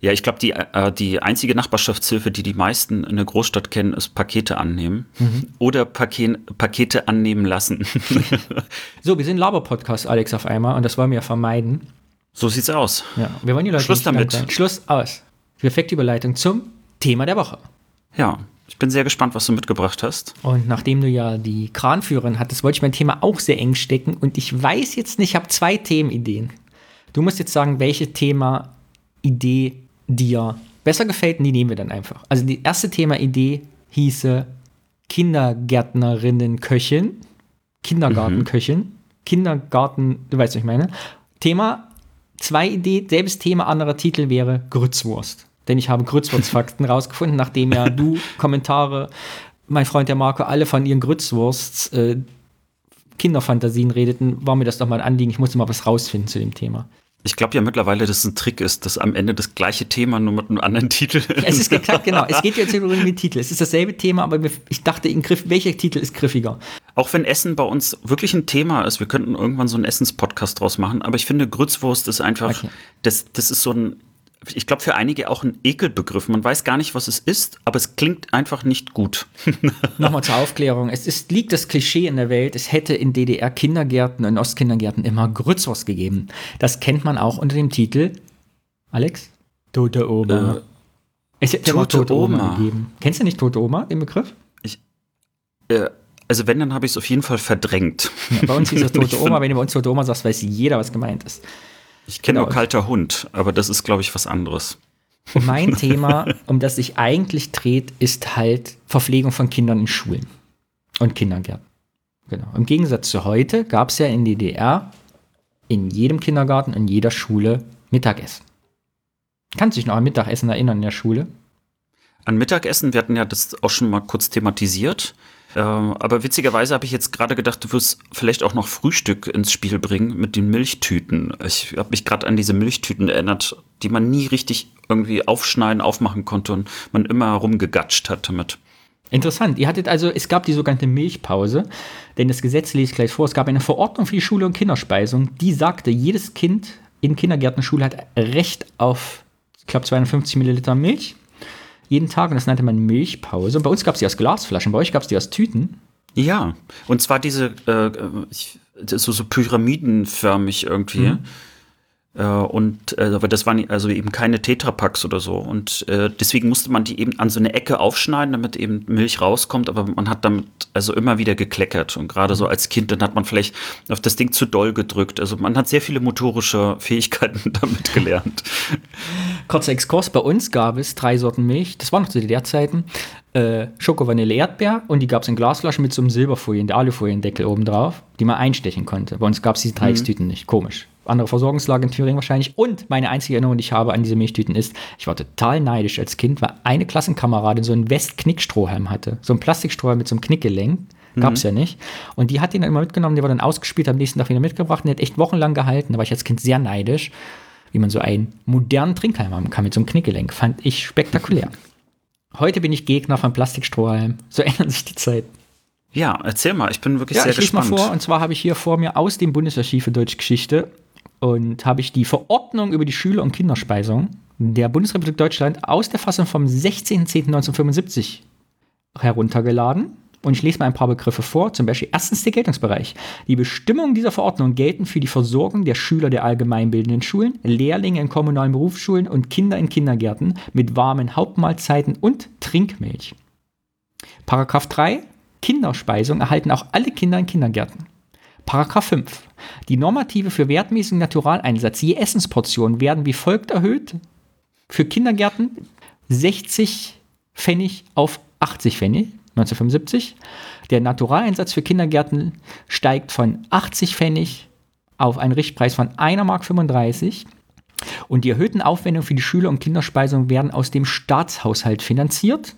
ja, ich glaube, die, äh, die einzige Nachbarschaftshilfe, die die meisten in der Großstadt kennen, ist Pakete annehmen. Mhm. Oder Paket, Pakete annehmen lassen. [laughs] so, wir sind Laber-Podcast, Alex, auf einmal. Und das wollen wir ja vermeiden. So sieht's aus. Ja, wir wollen die Leute Schluss damit. Schluss aus. Perfekte Überleitung zum Thema der Woche. Ja, ich bin sehr gespannt, was du mitgebracht hast. Und nachdem du ja die Kranführerin hattest, wollte ich mein Thema auch sehr eng stecken. Und ich weiß jetzt nicht, ich habe zwei Themenideen. Du musst jetzt sagen, welche Thema-Idee dir besser gefällt und die nehmen wir dann einfach. Also die erste Thema-Idee hieße Kindergärtnerinnen Köchin. Kindergartenköchin. Mhm. Kindergarten, du weißt, was ich meine. Thema, zwei Idee, selbes Thema, anderer Titel wäre Grützwurst denn ich habe Grützwurstfakten [laughs] rausgefunden, nachdem ja du Kommentare, mein Freund der Marco, alle von ihren Grützwursts äh, Kinderfantasien redeten, war mir das doch mal ein Anliegen. Ich musste mal was rausfinden zu dem Thema. Ich glaube ja mittlerweile, dass es ein Trick ist, dass am Ende das gleiche Thema nur mit einem anderen Titel. Ja, es ist geklappt, genau. Es geht jetzt über den Titel. Es ist dasselbe Thema, aber ich dachte, Griff, welcher Titel ist griffiger? Auch wenn Essen bei uns wirklich ein Thema ist, wir könnten irgendwann so einen Essenspodcast draus machen, aber ich finde, Grützwurst ist einfach, okay. das, das ist so ein ich glaube, für einige auch ein Ekelbegriff. Man weiß gar nicht, was es ist, aber es klingt einfach nicht gut. [laughs] Nochmal zur Aufklärung. Es ist, liegt das Klischee in der Welt, es hätte in DDR-Kindergärten und Ostkindergärten immer Grützwurst gegeben. Das kennt man auch unter dem Titel, Alex? Tote Oma. Äh, es hätte Tote, Tote Oma. Oma gegeben. Kennst du nicht Tote Oma, den Begriff? Ich, äh, also wenn, dann habe ich es auf jeden Fall verdrängt. Ja, bei uns hieß es [laughs] Tote Oma. Wenn du bei uns Tote Oma sagst, weiß jeder, was gemeint ist. Ich kenne genau. nur kalter Hund, aber das ist, glaube ich, was anderes. Mein [laughs] Thema, um das sich eigentlich dreht, ist halt Verpflegung von Kindern in Schulen und Kindergärten. Genau. Im Gegensatz zu heute gab es ja in DDR in jedem Kindergarten, in jeder Schule Mittagessen. Kannst du dich noch an Mittagessen erinnern in der Schule? An Mittagessen, wir hatten ja das auch schon mal kurz thematisiert. Äh, aber witzigerweise habe ich jetzt gerade gedacht, du wirst vielleicht auch noch Frühstück ins Spiel bringen mit den Milchtüten. Ich habe mich gerade an diese Milchtüten erinnert, die man nie richtig irgendwie aufschneiden, aufmachen konnte und man immer rumgegatscht hat damit. Interessant. Ihr hattet also, es gab die sogenannte Milchpause, denn das Gesetz lese ich gleich vor. Es gab eine Verordnung für die Schule und Kinderspeisung, die sagte, jedes Kind in Kindergärten und Schule hat Recht auf, ich glaube, 250 Milliliter Milch jeden Tag und das nannte man Milchpause. Und bei uns gab es die aus Glasflaschen, bei euch gab es die aus Tüten. Ja, und zwar diese äh, ich, so, so pyramidenförmig irgendwie. Mhm. Äh, und äh, aber das waren also eben keine Tetrapacks oder so. Und äh, deswegen musste man die eben an so eine Ecke aufschneiden, damit eben Milch rauskommt. Aber man hat damit also immer wieder gekleckert. Und gerade so als Kind, dann hat man vielleicht auf das Ding zu doll gedrückt. Also man hat sehr viele motorische Fähigkeiten [laughs] damit gelernt. Kurzer Exkurs, bei uns gab es drei Sorten Milch. Das war noch zu DDR-Zeiten. Schoko, Vanille, Erdbeer und die gab es in Glasflaschen mit so einem Silberfolien, der Alufoliendeckel oben drauf, die man einstechen konnte. Bei uns gab es diese Dreieckstüten mhm. nicht. Komisch andere Versorgungslage in Thüringen wahrscheinlich. Und meine einzige Erinnerung, die ich habe an diese Milchtüten ist, ich war total neidisch als Kind, weil eine Klassenkameradin so einen West-Knickstrohhalm hatte. So ein Plastikstrohhalm mit so einem Knickgelenk. Gab es mhm. ja nicht. Und die hat ihn dann immer mitgenommen, der war dann ausgespielt, am nächsten Tag wieder mitgebracht und der hat echt wochenlang gehalten. Da war ich als Kind sehr neidisch, wie man so einen modernen Trinkhalm haben kann mit so einem Knickgelenk. Fand ich spektakulär. [laughs] Heute bin ich Gegner von Plastikstrohhalm. So ändern sich die Zeiten. Ja, erzähl mal, ich bin wirklich ja, sehr ich gespannt. mal vor, und zwar habe ich hier vor mir aus dem Bundesarchiv für Deutschgeschichte und habe ich die Verordnung über die Schüler- und Kinderspeisung der Bundesrepublik Deutschland aus der Fassung vom 16.10.1975 heruntergeladen. Und ich lese mal ein paar Begriffe vor. Zum Beispiel erstens der Geltungsbereich. Die Bestimmungen dieser Verordnung gelten für die Versorgung der Schüler der allgemeinbildenden Schulen, Lehrlinge in kommunalen Berufsschulen und Kinder in Kindergärten mit warmen Hauptmahlzeiten und Trinkmilch. Paragraph 3. Kinderspeisung erhalten auch alle Kinder in Kindergärten. Paragraph 5. Die Normative für wertmäßigen Naturaleinsatz je Essensportion werden wie folgt erhöht. Für Kindergärten 60 Pfennig auf 80 Pfennig 1975. Der Naturaleinsatz für Kindergärten steigt von 80 Pfennig auf einen Richtpreis von 1,35 Mark. Und die erhöhten Aufwendungen für die Schüler- und Kinderspeisung werden aus dem Staatshaushalt finanziert.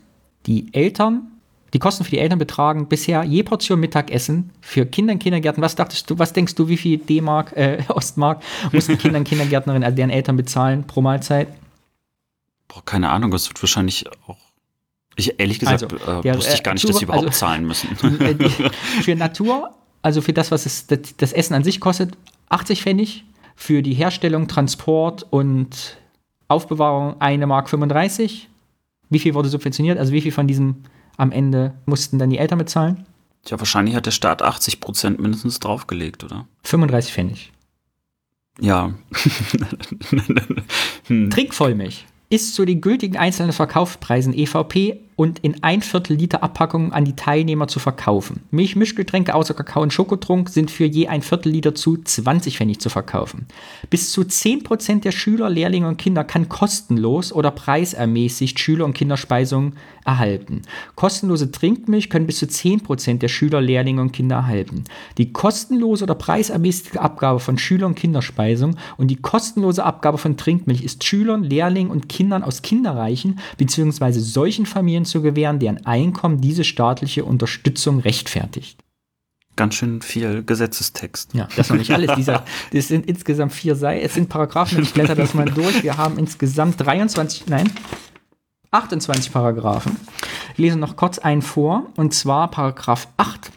Die Eltern die Kosten für die Eltern betragen bisher je Portion Mittagessen für Kinder in Kindergärten. Was dachtest du, was denkst du, wie viel D-Mark, äh, [laughs] Ostmark mussten Kinder in Kindergärtnerinnen, also deren Eltern bezahlen pro Mahlzeit? Boah, keine Ahnung, das wird wahrscheinlich auch. Ich ehrlich gesagt also, äh, der, wusste ich gar nicht, dass sie überhaupt also, zahlen müssen. [laughs] Äh, für Natur, also für das, was es, das, das Essen an sich kostet, 80 Pfennig. Für die Herstellung, Transport und Aufbewahrung 1 Mark 35. Wie viel wurde subventioniert? Also wie viel von diesem am Ende mussten dann die Eltern bezahlen? Tja, wahrscheinlich hat der Staat 80 Prozent mindestens draufgelegt, oder? 35 Pfennig. Ja. hm. [laughs] Trinkvollmilch ist zu den gültigen einzelnen Verkaufspreisen EVP und in ein Viertel Liter Abpackungen an die Teilnehmer zu verkaufen. Milch, Mischgetränke außer Kakao und Schokotrunk sind für je ein Viertel Liter zu 20 Pfennig zu verkaufen. Bis zu 10% der Schüler, Lehrlinge und Kinder kann kostenlos oder preisermäßigt Schüler- und Kinderspeisungen erhalten. Kostenlose Trinkmilch können bis zu 10% der Schüler, Lehrlinge und Kinder erhalten. Die kostenlose oder preisermäßige Abgabe von Schüler- und Kinderspeisung und die kostenlose Abgabe von Trinkmilch ist Schülern, Lehrlingen und Kindern aus kinderreichen bzw. solchen Familien zu gewähren, deren Einkommen diese staatliche Unterstützung rechtfertigt. Ganz schön viel Gesetzestext. Ja, das ist noch nicht alles. Dieser, [laughs] das sind insgesamt vier Seiten. Es sind Paragraphen. Ich blätter das mal durch. Wir haben insgesamt 23, nein, 28 Paragraphen. Ich lese noch kurz einen vor, und zwar Paragraph 8.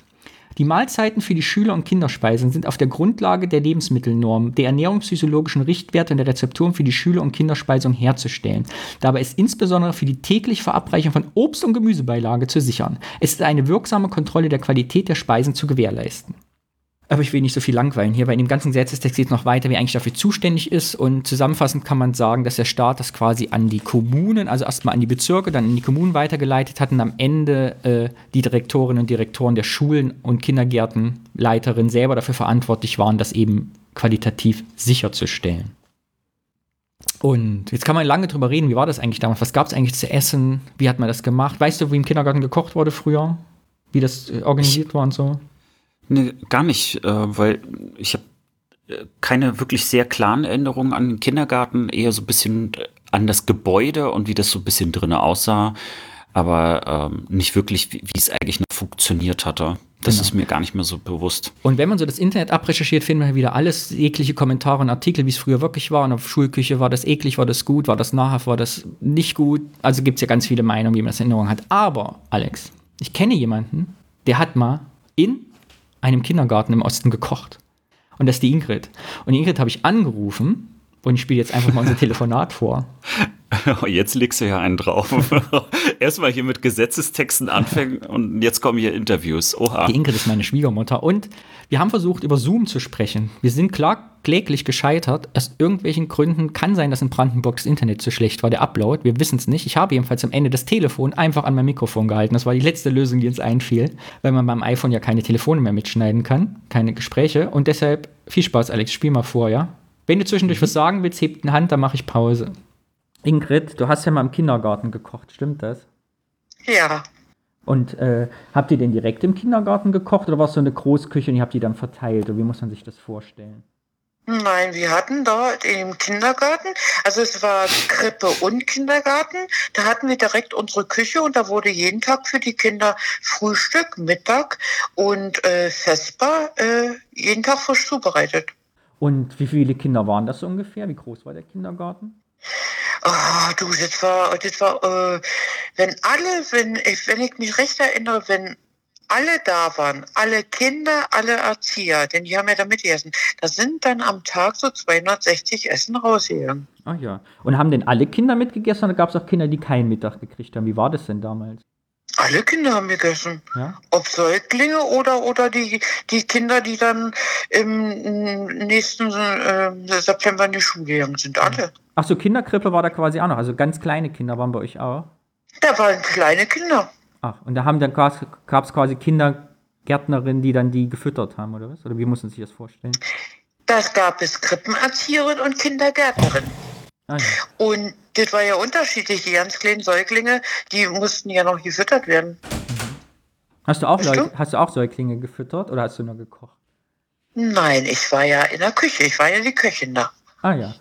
Die Mahlzeiten für die Schüler- und Kinderspeisen sind auf der Grundlage der Lebensmittelnorm, der ernährungsphysiologischen Richtwerte und der Rezepturen für die Schüler- und Kinderspeisung herzustellen. Dabei ist insbesondere für die tägliche Verabreichung von Obst- und Gemüsebeilage zu sichern. Es ist eine wirksame Kontrolle der Qualität der Speisen zu gewährleisten. Aber ich will nicht so viel langweilen hier, weil in dem ganzen Gesetzestext geht es noch weiter, wer eigentlich dafür zuständig ist. Und zusammenfassend kann man sagen, dass der Staat das quasi an die Kommunen, also erstmal an die Bezirke, dann an die Kommunen weitergeleitet hat und am Ende äh, die Direktorinnen und Direktoren der Schulen und Kindergärtenleiterinnen selber dafür verantwortlich waren, das eben qualitativ sicherzustellen. Und jetzt kann man lange drüber reden, wie war das eigentlich damals? Was gab es eigentlich zu essen? Wie hat man das gemacht? Weißt du, wie im Kindergarten gekocht wurde früher? Wie das äh, organisiert ich, war und so? Nee, gar nicht, äh, weil ich habe äh, keine wirklich sehr klaren Erinnerungen an den Kindergarten, eher so ein bisschen äh, an das Gebäude und wie das so ein bisschen drinnen aussah, aber ähm, nicht wirklich, wie, wie es eigentlich noch funktioniert hatte. Das genau. ist mir gar nicht mehr so bewusst. Und wenn man so das Internet abrecherchiert, findet man wieder alles, jegliche Kommentare und Artikel, wie es früher wirklich war. Und auf Schulküche war das eklig, war das gut, war das nahrhaft, war das nicht gut. Also gibt es ja ganz viele Meinungen, wie man das in Erinnerung hat. Aber, Alex, ich kenne jemanden, der hat mal in einem Kindergarten im Osten gekocht. Und das ist die Ingrid. Und die Ingrid habe ich angerufen und ich spiele jetzt einfach mal unser [laughs] Telefonat vor. [laughs] Jetzt legst du ja einen drauf. [laughs] Erstmal hier mit Gesetzestexten anfangen und jetzt kommen hier Interviews. Oha. Die Ingrid ist meine Schwiegermutter und wir haben versucht, über Zoom zu sprechen. Wir sind klar kläglich gescheitert. Aus irgendwelchen Gründen kann sein, dass in Brandenburg das Internet zu schlecht war, der Upload. Wir wissen es nicht. Ich habe jedenfalls am Ende das Telefon einfach an mein Mikrofon gehalten. Das war die letzte Lösung, die uns einfiel, weil man beim iPhone ja keine Telefone mehr mitschneiden kann, keine Gespräche. Und deshalb viel Spaß, Alex. Spiel mal vor, ja? Wenn du zwischendurch was sagen willst, hebt eine Hand, dann mache ich Pause. Ingrid, du hast ja mal im Kindergarten gekocht, stimmt das? Ja. Und äh, habt ihr den direkt im Kindergarten gekocht oder war es so eine Großküche und ihr habt die dann verteilt? Oder wie muss man sich das vorstellen? Nein, wir hatten dort im Kindergarten, also es war Krippe und Kindergarten, da hatten wir direkt unsere Küche und da wurde jeden Tag für die Kinder Frühstück, Mittag und äh, Vesper äh, jeden Tag frisch zubereitet. Und wie viele Kinder waren das so ungefähr? Wie groß war der Kindergarten? Ah, du, das war, das war, äh, wenn alle, wenn ich, wenn ich mich recht erinnere, wenn alle da waren, alle Kinder, alle Erzieher, denn die haben ja da mitgegessen, da sind dann am Tag so 260 Essen rausgegangen. Ach ja. Und haben denn alle Kinder mitgegessen oder gab es auch Kinder, die keinen Mittag gekriegt haben? Wie war das denn damals? Alle Kinder haben gegessen. Ja? Ob Säuglinge oder, oder die, die Kinder, die dann im nächsten äh, September in die Schule gegangen sind. Alle. Ach so, Kinderkrippe war da quasi auch noch. Also ganz kleine Kinder waren bei euch auch. Da waren kleine Kinder. Ach, und da haben dann gab es quasi Kindergärtnerinnen, die dann die gefüttert haben, oder was? Oder wie muss man sich das vorstellen? Das gab es Krippenerzieherin und Kindergärtnerin. Ah, ja. Und das war ja unterschiedlich. Die ganz kleinen Säuglinge, die mussten ja noch gefüttert werden. Hast du auch Weißt du? hast du auch Säuglinge gefüttert oder hast du nur gekocht? Nein, ich war ja in der Küche. Ich war ja die Köchin da. Ah ja.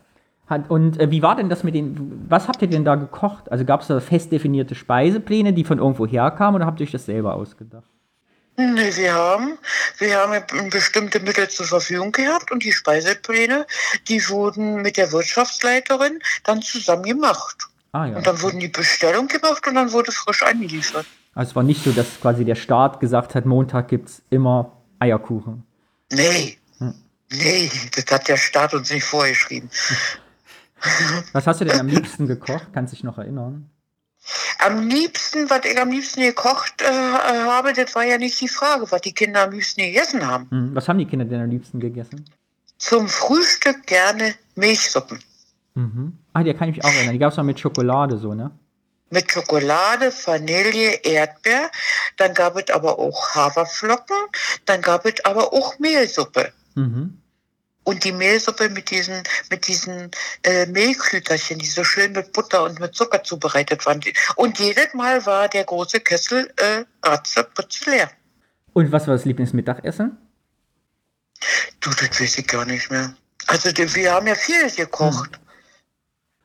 Und äh, wie war denn das mit den, was habt ihr denn da gekocht? Also gab es da fest definierte Speisepläne, die von irgendwo herkamen oder habt ihr euch das selber ausgedacht? Nee, wir haben, wir haben bestimmte Mittel zur Verfügung gehabt und die Speisepläne, die wurden mit der Wirtschaftsleiterin dann zusammen gemacht. Ah ja. Und dann wurden die Bestellung gemacht und dann wurde frisch eingeliefert. Also es war nicht so, dass quasi der Staat gesagt hat, Montag gibt's immer Eierkuchen. Nee. Hm. Nee, das hat der Staat uns nicht vorgeschrieben. Was hast du denn am liebsten gekocht? Kannst dich noch erinnern? Am liebsten, was ich am liebsten gekocht äh, habe, das war ja nicht die Frage, was die Kinder am liebsten gegessen haben. Hm. Was haben die Kinder denn am liebsten gegessen? Zum Frühstück gerne Milchsuppen. Mhm. Ah, die kann ich mich auch erinnern. Die gab's mal mit Schokolade so, ne? Mit Schokolade, Vanille, Erdbeer. Dann gab es aber auch Haferflocken. Dann gab es aber auch Mehlsuppe. Mhm. Und die Mehlsuppe mit diesen, mit diesen äh, Mehlklüterchen, die so schön mit Butter und mit Zucker zubereitet waren. Und jedes Mal war der große Kessel äh, ratzeputze leer. Und was war das Lieblingsmittagessen? Du, das weiß ich gar nicht mehr. Also wir haben ja viel gekocht.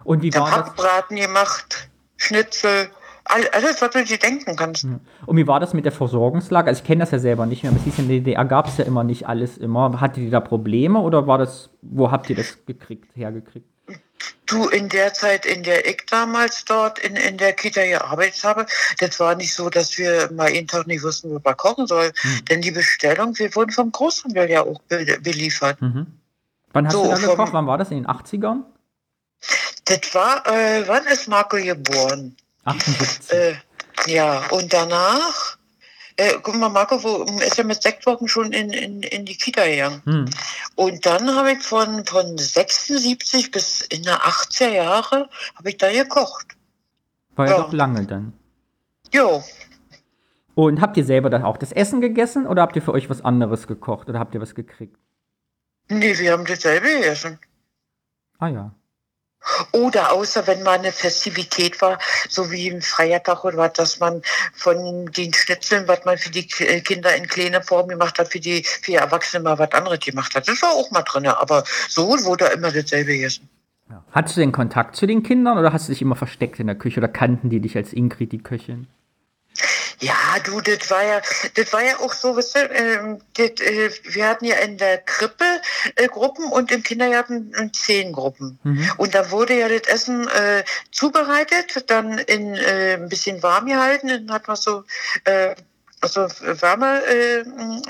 Und wie war haben das? Hackbraten gemacht, Schnitzel, alles, was du dir denken kannst. Und wie war das mit der Versorgungslage? Also ich kenne das ja selber nicht mehr, aber es hieß in der DDR gab es ja immer nicht alles immer. Hattet ihr da Probleme oder war das, wo habt ihr das gekriegt, hergekriegt? Du, in der Zeit, in der ich damals dort in, in der Kita gearbeitet habe, das war nicht so, dass wir mal jeden Tag nicht wussten, was wir kochen sollen. Hm. Denn die Bestellung, wir wurden vom Großhandel ja auch be beliefert. Mhm. Wann hast So, du da gekocht? Wann war das? In den 80ern? Das war, äh, wann ist Marco geboren? 78. Äh, ja, und danach, äh, guck mal, Marco wo, ist ja mit sechs Wochen schon in, in, in die Kita gegangen. Hm. Und dann habe ich von, von 76 bis in der 80er Jahre, habe ich da gekocht. War ja doch lange dann. Jo, Und habt ihr selber dann auch das Essen gegessen oder habt ihr für euch was anderes gekocht oder habt ihr was gekriegt? nee, wir haben dasselbe gegessen. Ah ja. Oder außer wenn mal eine Festivität war, so wie ein Feiertag oder was, dass man von den Schnitzeln, was man für die äh, Kinder in kleine Form gemacht hat, für die, für die Erwachsenen mal was anderes gemacht hat. Das war auch mal drin, aber so wurde immer dasselbe gegessen. Hattest du den Kontakt zu den Kindern oder hast du dich immer versteckt in der Küche oder kannten die dich als Ingrid, die Köchin? Ja, du, das war ja, das war ja auch so, weißt du, ähm, das, äh, wir hatten ja in der Krippe äh, Gruppen und im Kindergarten äh, zehn Gruppen. Mhm. Und da wurde ja das Essen äh, zubereitet, dann in äh, ein bisschen warm gehalten, dann hat man so also warme äh,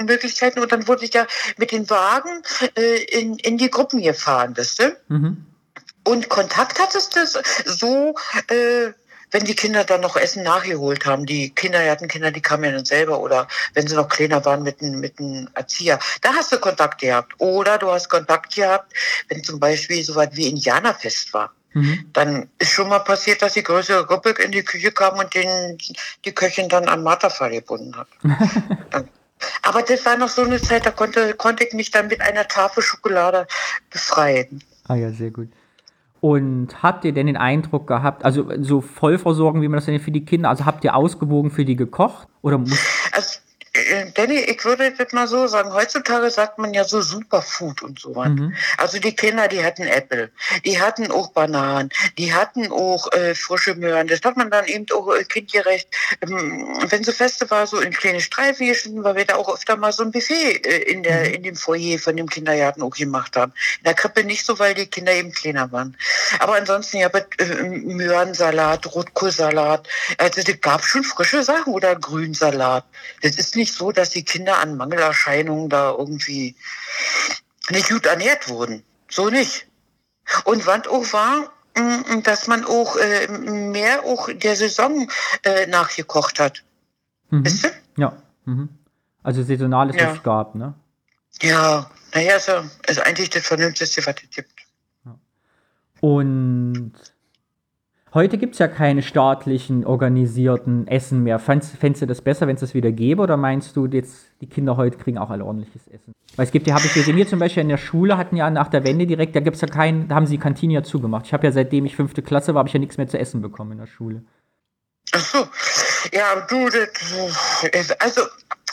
Möglichkeiten und dann wurde ich ja mit den Wagen äh, in, in die Gruppen gefahren, weißt du? Mhm. Und Kontakt hattest du so, äh, wenn die Kinder dann noch Essen nachgeholt haben, die Kindergartenkinder, die kamen ja dann selber oder wenn sie noch kleiner waren mit einem mit einem Erzieher, da hast du Kontakt gehabt. Oder du hast Kontakt gehabt, wenn zum Beispiel so was wie Indianerfest war. Mhm. Dann ist schon mal passiert, dass die größere Gruppe in die Küche kam und den, die Köchin dann an Marterfall gebunden hat. [laughs] dann, aber das war noch so eine Zeit, da konnte, konnte ich mich dann mit einer Tafel Schokolade befreien. Ah ja, sehr gut. Und habt ihr denn den Eindruck gehabt, also so Vollversorgung, wie man das denn für die Kinder, also habt ihr ausgewogen für die gekocht? Oder muss also, Danny, ich würde das mal so sagen, heutzutage sagt man ja so Superfood und so was. Mhm. Also die Kinder, die hatten Äpfel, die hatten auch Bananen, die hatten auch äh, frische Möhren. Das hat man dann eben auch äh, kindgerecht. Ähm, wenn so Feste war, so in kleine Streifwischen, weil wir da auch öfter mal so ein Buffet äh, in, der, mhm. in dem Foyer von dem Kindergarten auch gemacht haben. In der Krippe nicht so, weil die Kinder eben kleiner waren. Aber ansonsten ja, mit, äh, Möhrensalat, Rotkohlsalat, also das gab schon frische Sachen oder Grünsalat. Das ist nicht nicht so, dass die Kinder an Mangelerscheinungen da irgendwie nicht gut ernährt wurden. So nicht. Und was auch war, mm, dass man auch äh, mehr auch der Saison äh, nachgekocht hat. Mhm. Weißt du? Ja. Mhm. Also saisonales ja. es gab, ne? Ja, naja, ist, ist eigentlich das Vernünftigste, was es gibt. Und Heute gibt es ja keine staatlichen organisierten Essen mehr. Fändest du das besser, wenn es das wieder gäbe? Oder meinst du, jetzt die Kinder heute kriegen auch alle ordentliches Essen? Weil es gibt ja, habe ich gesehen, wir zum Beispiel in der Schule hatten ja nach der Wende direkt, da gibt's ja keinen, da haben sie die Kantine ja zugemacht. Ich habe ja seitdem ich fünfte Klasse war, habe ich ja nichts mehr zu essen bekommen in der Schule. Ach [laughs] so. Ja, du, das, also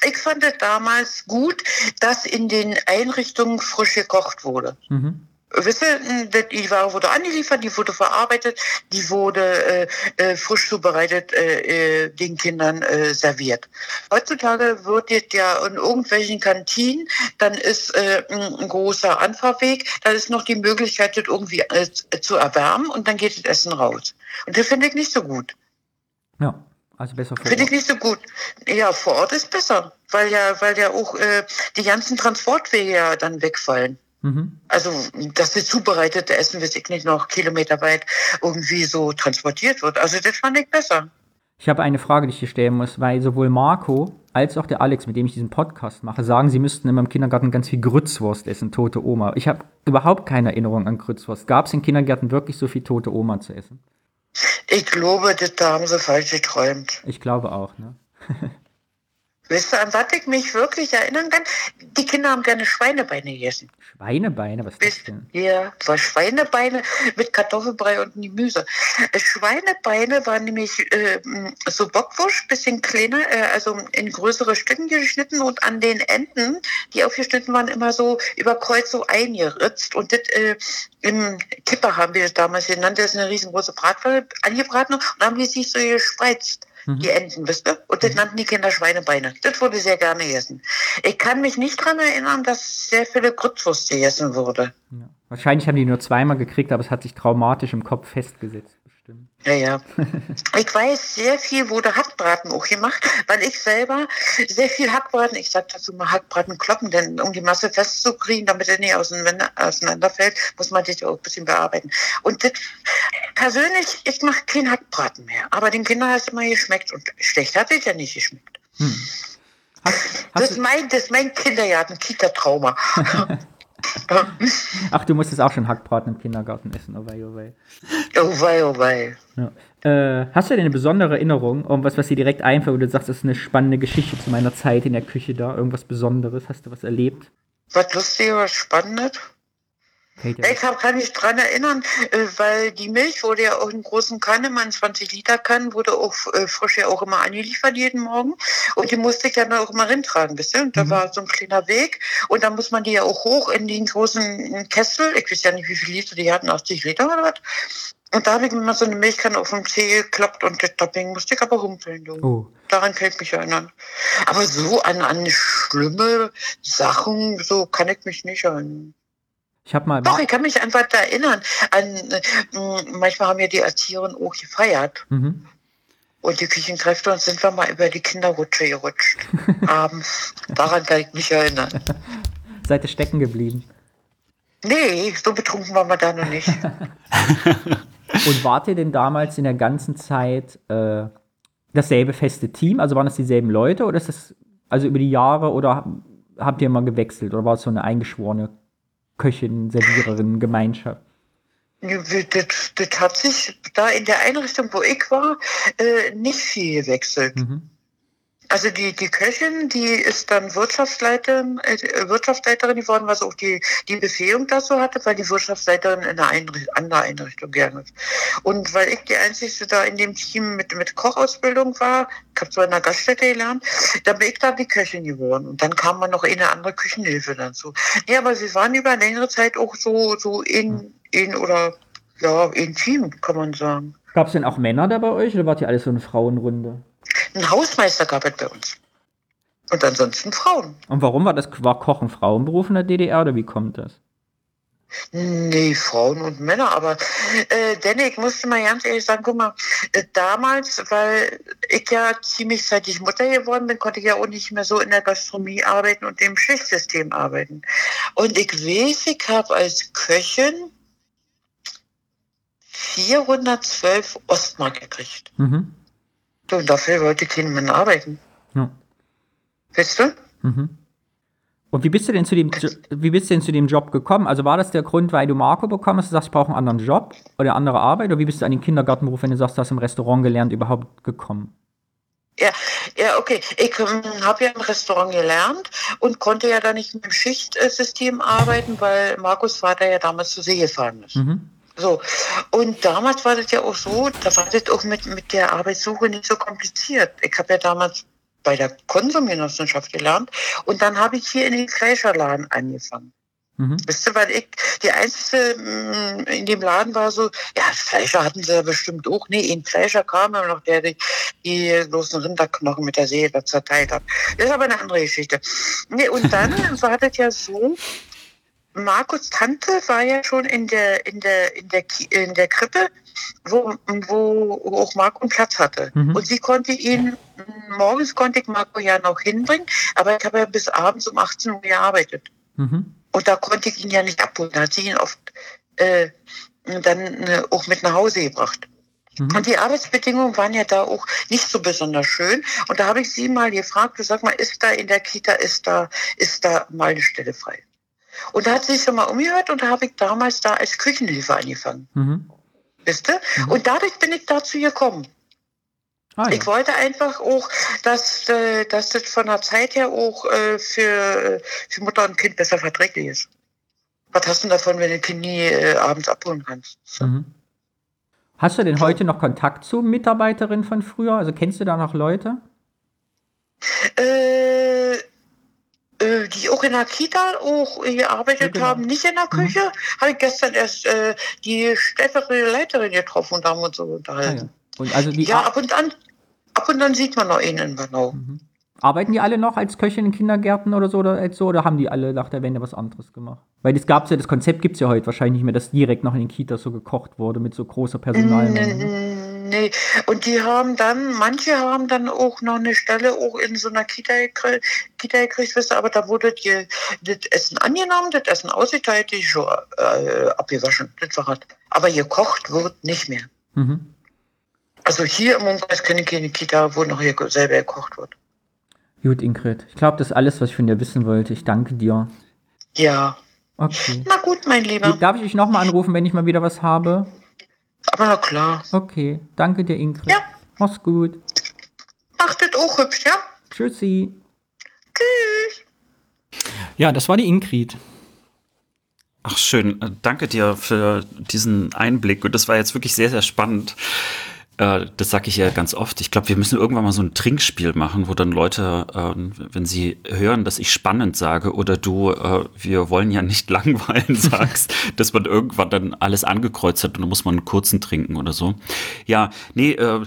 ich fand es damals gut, dass in den Einrichtungen frisch gekocht wurde. Mhm. Wissen, die Ware wurde angeliefert, die wurde verarbeitet, die wurde äh, äh, frisch zubereitet äh, äh, den Kindern äh, serviert. Heutzutage wird jetzt ja in irgendwelchen Kantinen, dann ist äh, ein großer Anfahrweg, da ist noch die Möglichkeit, das irgendwie äh, zu erwärmen und dann geht das Essen raus. Und das finde ich nicht so gut. Ja. Also besser vor Ort. Finde ich nicht so gut. Ja, vor Ort ist besser, weil ja, weil ja auch äh, die ganzen Transportwege ja dann wegfallen. Mhm. Also, dass das zubereitete Essen, weiß ich nicht, noch kilometerweit irgendwie so transportiert wird. Also, das fand ich besser. Ich habe eine Frage, die ich hier stellen muss, weil sowohl Marco als auch der Alex, mit dem ich diesen Podcast mache, sagen, sie müssten immer im Kindergarten ganz viel Grützwurst essen, tote Oma. Ich habe überhaupt keine Erinnerung an Grützwurst. Gab es im Kindergarten wirklich so viel tote Oma zu essen? Ich glaube, das, da haben sie falsch geträumt. Ich glaube auch, ne? [laughs] Weißt du, an was ich mich wirklich erinnern kann? Die Kinder haben gerne Schweinebeine gegessen. Schweinebeine? Was ist das denn? Ja, war Schweinebeine mit Kartoffelbrei und Gemüse. Äh, Schweinebeine waren nämlich äh, so Bockwurst, bisschen kleiner, äh, also in größere Stücken geschnitten und an den Enden, die aufgeschnitten waren, immer so über Kreuz so eingeritzt. Und das äh, im Kipper haben wir das damals genannt. Das ist eine riesengroße Bratpfanne angebraten und haben die sich so gespreizt mhm. die Enten, wisst ihr? Und das mhm. nannten die Kinder Schweinebeine. Das wurde sehr gerne gegessen. Ich kann mich nicht daran erinnern, dass sehr viele Grützwurst gegessen wurde. Ja. Wahrscheinlich haben die nur zweimal gekriegt, aber es hat sich traumatisch im Kopf festgesetzt. Ja, ja. ich weiß, sehr viel wurde Hackbraten auch gemacht, weil ich selber sehr viel Hackbraten, ich sag dazu mal Hackbraten kloppen, denn um die Masse festzukriegen, damit er nicht auseinander, auseinanderfällt, muss man das auch ein bisschen bearbeiten. Und das, persönlich, ich mache keinen Hackbraten mehr, aber den Kindern hat es immer geschmeckt und schlecht hat es ja nicht geschmeckt. Hm. Hast, hast das, ist mein, das ist mein Kindergarten, Kita-Trauma. [laughs] Ach, du musstest auch schon Hackbraten im Kindergarten essen, oh wei, oh wei. Oh wei, oh wei. Ja. Äh, hast du denn eine besondere Erinnerung, irgendwas, was dir direkt einfällt, wo du sagst, das ist eine spannende Geschichte zu meiner Zeit in der Küche da, irgendwas Besonderes? Hast du was erlebt? Was Lustiges, was Spannendes? Ich kann mich dran erinnern, äh, weil die Milch wurde ja auch in großen Kannen, man 20 Liter Kannen, wurde auch äh, frisch ja auch immer angeliefert jeden Morgen. Und die musste ich dann auch immer rintragen, wisst ihr? Und da mhm. war so ein kleiner Weg. Und dann muss man die ja auch hoch in den großen Kessel. Ich weiß ja nicht, wie viele Liter die hatten, 80 Liter oder was. Und da habe ich mir mal so eine Milchkanne auf dem Zeh geklappt und das Topping musste ich aber rumpeln. Oh. Daran kann ich mich erinnern. Aber so an, an schlimme Sachen, so kann ich mich nicht erinnern. Ich habe mal. Doch, ich kann mich an was erinnern. An, äh, manchmal haben ja die Erzieherinnen auch gefeiert. Mhm. Und die Küchenkräfte und sind wir mal über die Kinderrutsche gerutscht. [laughs] Abends. Daran kann ich mich erinnern. [laughs] Seid ihr stecken geblieben? Nee, so betrunken waren wir da noch nicht. [laughs] Und wart ihr denn damals in der ganzen Zeit äh, dasselbe feste Team? Also waren das dieselben Leute oder ist das also über die Jahre oder habt ihr mal gewechselt oder war es so eine eingeschworene Köchin, Serviererin, Gemeinschaft? Das, das hat sich da in der Einrichtung, wo ich war, äh, nicht viel gewechselt. Mhm. Also die, die Köchin, die ist dann Wirtschaftsleiterin, äh, Wirtschaftsleiterin geworden, was auch die, die Befähigung dazu hatte, weil die Wirtschaftsleiterin in einer Einrichtung, an der Einrichtung gegangen ist. Und weil ich die Einzige da in dem Team mit, mit Kochausbildung war, ich habe zwar in der Gaststätte gelernt, dann bin ich da die Köchin geworden. Und dann kam man noch eine andere Küchenhilfe dazu. Ja, aber sie waren über längere Zeit auch so, so in, in oder ja, in Team, kann man sagen. Gab es denn auch Männer da bei euch oder wart ihr alles so eine Frauenrunde? Ein Hausmeister gab es bei uns. Und ansonsten Frauen. Und warum war das war Kochen Frauenberuf in der DDR oder wie kommt das? Nee, Frauen und Männer, aber äh, denn ich musste mal ganz ehrlich sagen, guck mal, äh, damals, weil ich ja ziemlich zeitig Mutter geworden bin, konnte ich ja auch nicht mehr so in der Gastronomie arbeiten und im Schichtsystem arbeiten. Und ich weiß, ich habe als Köchin 412 Ostmark gekriegt. Mhm. Und dafür wollte kein Mann arbeiten. Ja. Weißt du? Mhm. Und wie bist du denn zu dem Jo- wie bist du denn zu dem Job gekommen? Also war das der Grund, weil du Marco bekommen hast, du sagst, ich brauche einen anderen Job oder eine andere Arbeit? Oder wie bist du an den Kindergartenberuf, wenn du sagst, du hast im Restaurant gelernt, überhaupt gekommen? Ja, ja, okay. Ich ähm, habe ja im Restaurant gelernt und konnte ja dann nicht mit dem Schichtsystem arbeiten, weil Markus Vater ja damals zur See gefahren ist. Mhm. So. Und damals war das ja auch so, da war das auch mit, mit der Arbeitssuche nicht so kompliziert. Ich habe ja damals bei der Konsumgenossenschaft gelernt und dann habe ich hier in den Fleischerladen angefangen. Mhm. Wisst ihr, weil ich die Einzige mm, in dem Laden war so, ja, Fleischer hatten sie ja bestimmt auch. Nee, ein Fleischer kam immer noch, der die, die großen Rinderknochen mit der Seele zerteilt hat. Das ist aber eine andere Geschichte. Nee, und dann [laughs] war das ja so, Markus Tante war ja schon in der, in der, in der, in der Krippe, wo, wo auch Marco einen Platz hatte. Mhm. Und sie konnte ihn, morgens konnte ich Marco ja noch hinbringen, aber ich habe ja bis abends um 18 Uhr gearbeitet. Mhm. Und da konnte ich ihn ja nicht abholen. Da hat sie ihn oft äh, dann äh, auch mit nach Hause gebracht. Mhm. Und die Arbeitsbedingungen waren ja da auch nicht so besonders schön. Und da habe ich sie mal gefragt, du sag mal, ist da in der Kita, ist da, ist da mal eine Stelle frei? Und da hat sie sich schon mal umgehört und da habe ich damals da als Küchenhilfe angefangen. Mhm. Wisst ihr? Mhm. Und dadurch bin ich dazu gekommen. Ah, Ich ja. wollte einfach auch, dass, äh, dass das von der Zeit her auch äh, für, für Mutter und Kind besser verträglich ist. Was hast du denn davon, wenn du ein Kind nie äh, abends abholen kannst? Mhm. Hast du denn heute noch Kontakt zu Mitarbeiterinnen von früher? Also kennst du da noch Leute? Äh, äh, die auch in der Kita auch gearbeitet Ja, genau. haben, nicht in der Küche, habe ich gestern erst äh, die stellvertretende Leiterin getroffen und haben uns so Ah, ja. unterhalten. Und also die ja, ab und an, ab und an sieht man noch einen in Bernau. Mhm. arbeiten die alle noch als Köchin in Kindergärten oder so oder als so oder haben die alle nach der Wende was anderes gemacht? Weil das gab's ja, das Konzept gibt es ja heute wahrscheinlich nicht mehr, dass direkt noch in den Kitas so gekocht wurde mit so großer Personalmenge. ne? Nee, und die haben dann, manche haben dann auch noch eine Stelle auch in so einer Kita, Kita gekriegt, wisst ihr, aber da wurde die, das Essen angenommen, das Essen ausgeteilt, die schon äh, abgewaschen, das war halt. Aber gekocht wird nicht mehr. Mhm. Also hier im Umkreis kenne ich keine Kita, wo noch hier selber gekocht wird. Gut, Ingrid. Ich glaube, das ist alles, was ich von dir wissen wollte. Ich danke dir. Ja, Okay. na gut, mein Lieber. Darf ich dich nochmal anrufen, wenn ich mal wieder was habe? Aber na klar. Okay. Danke dir, Ingrid. Ja. Mach's gut. Macht das auch hübsch, ja? Tschüssi. Tschüss. Ja, das war die Ingrid. Ach schön, Äh, danke dir für diesen Einblick und das war jetzt wirklich sehr, sehr spannend. Äh, Das sage ich ja ganz oft. Ich glaube, wir müssen irgendwann mal so ein Trinkspiel machen, wo dann Leute, ähm, wenn sie hören, dass ich spannend sage oder du, äh, wir wollen ja nicht [laughs] langweilen sagst, dass man irgendwann dann alles angekreuzt hat und dann muss man einen kurzen trinken oder so. Ja, nee, äh,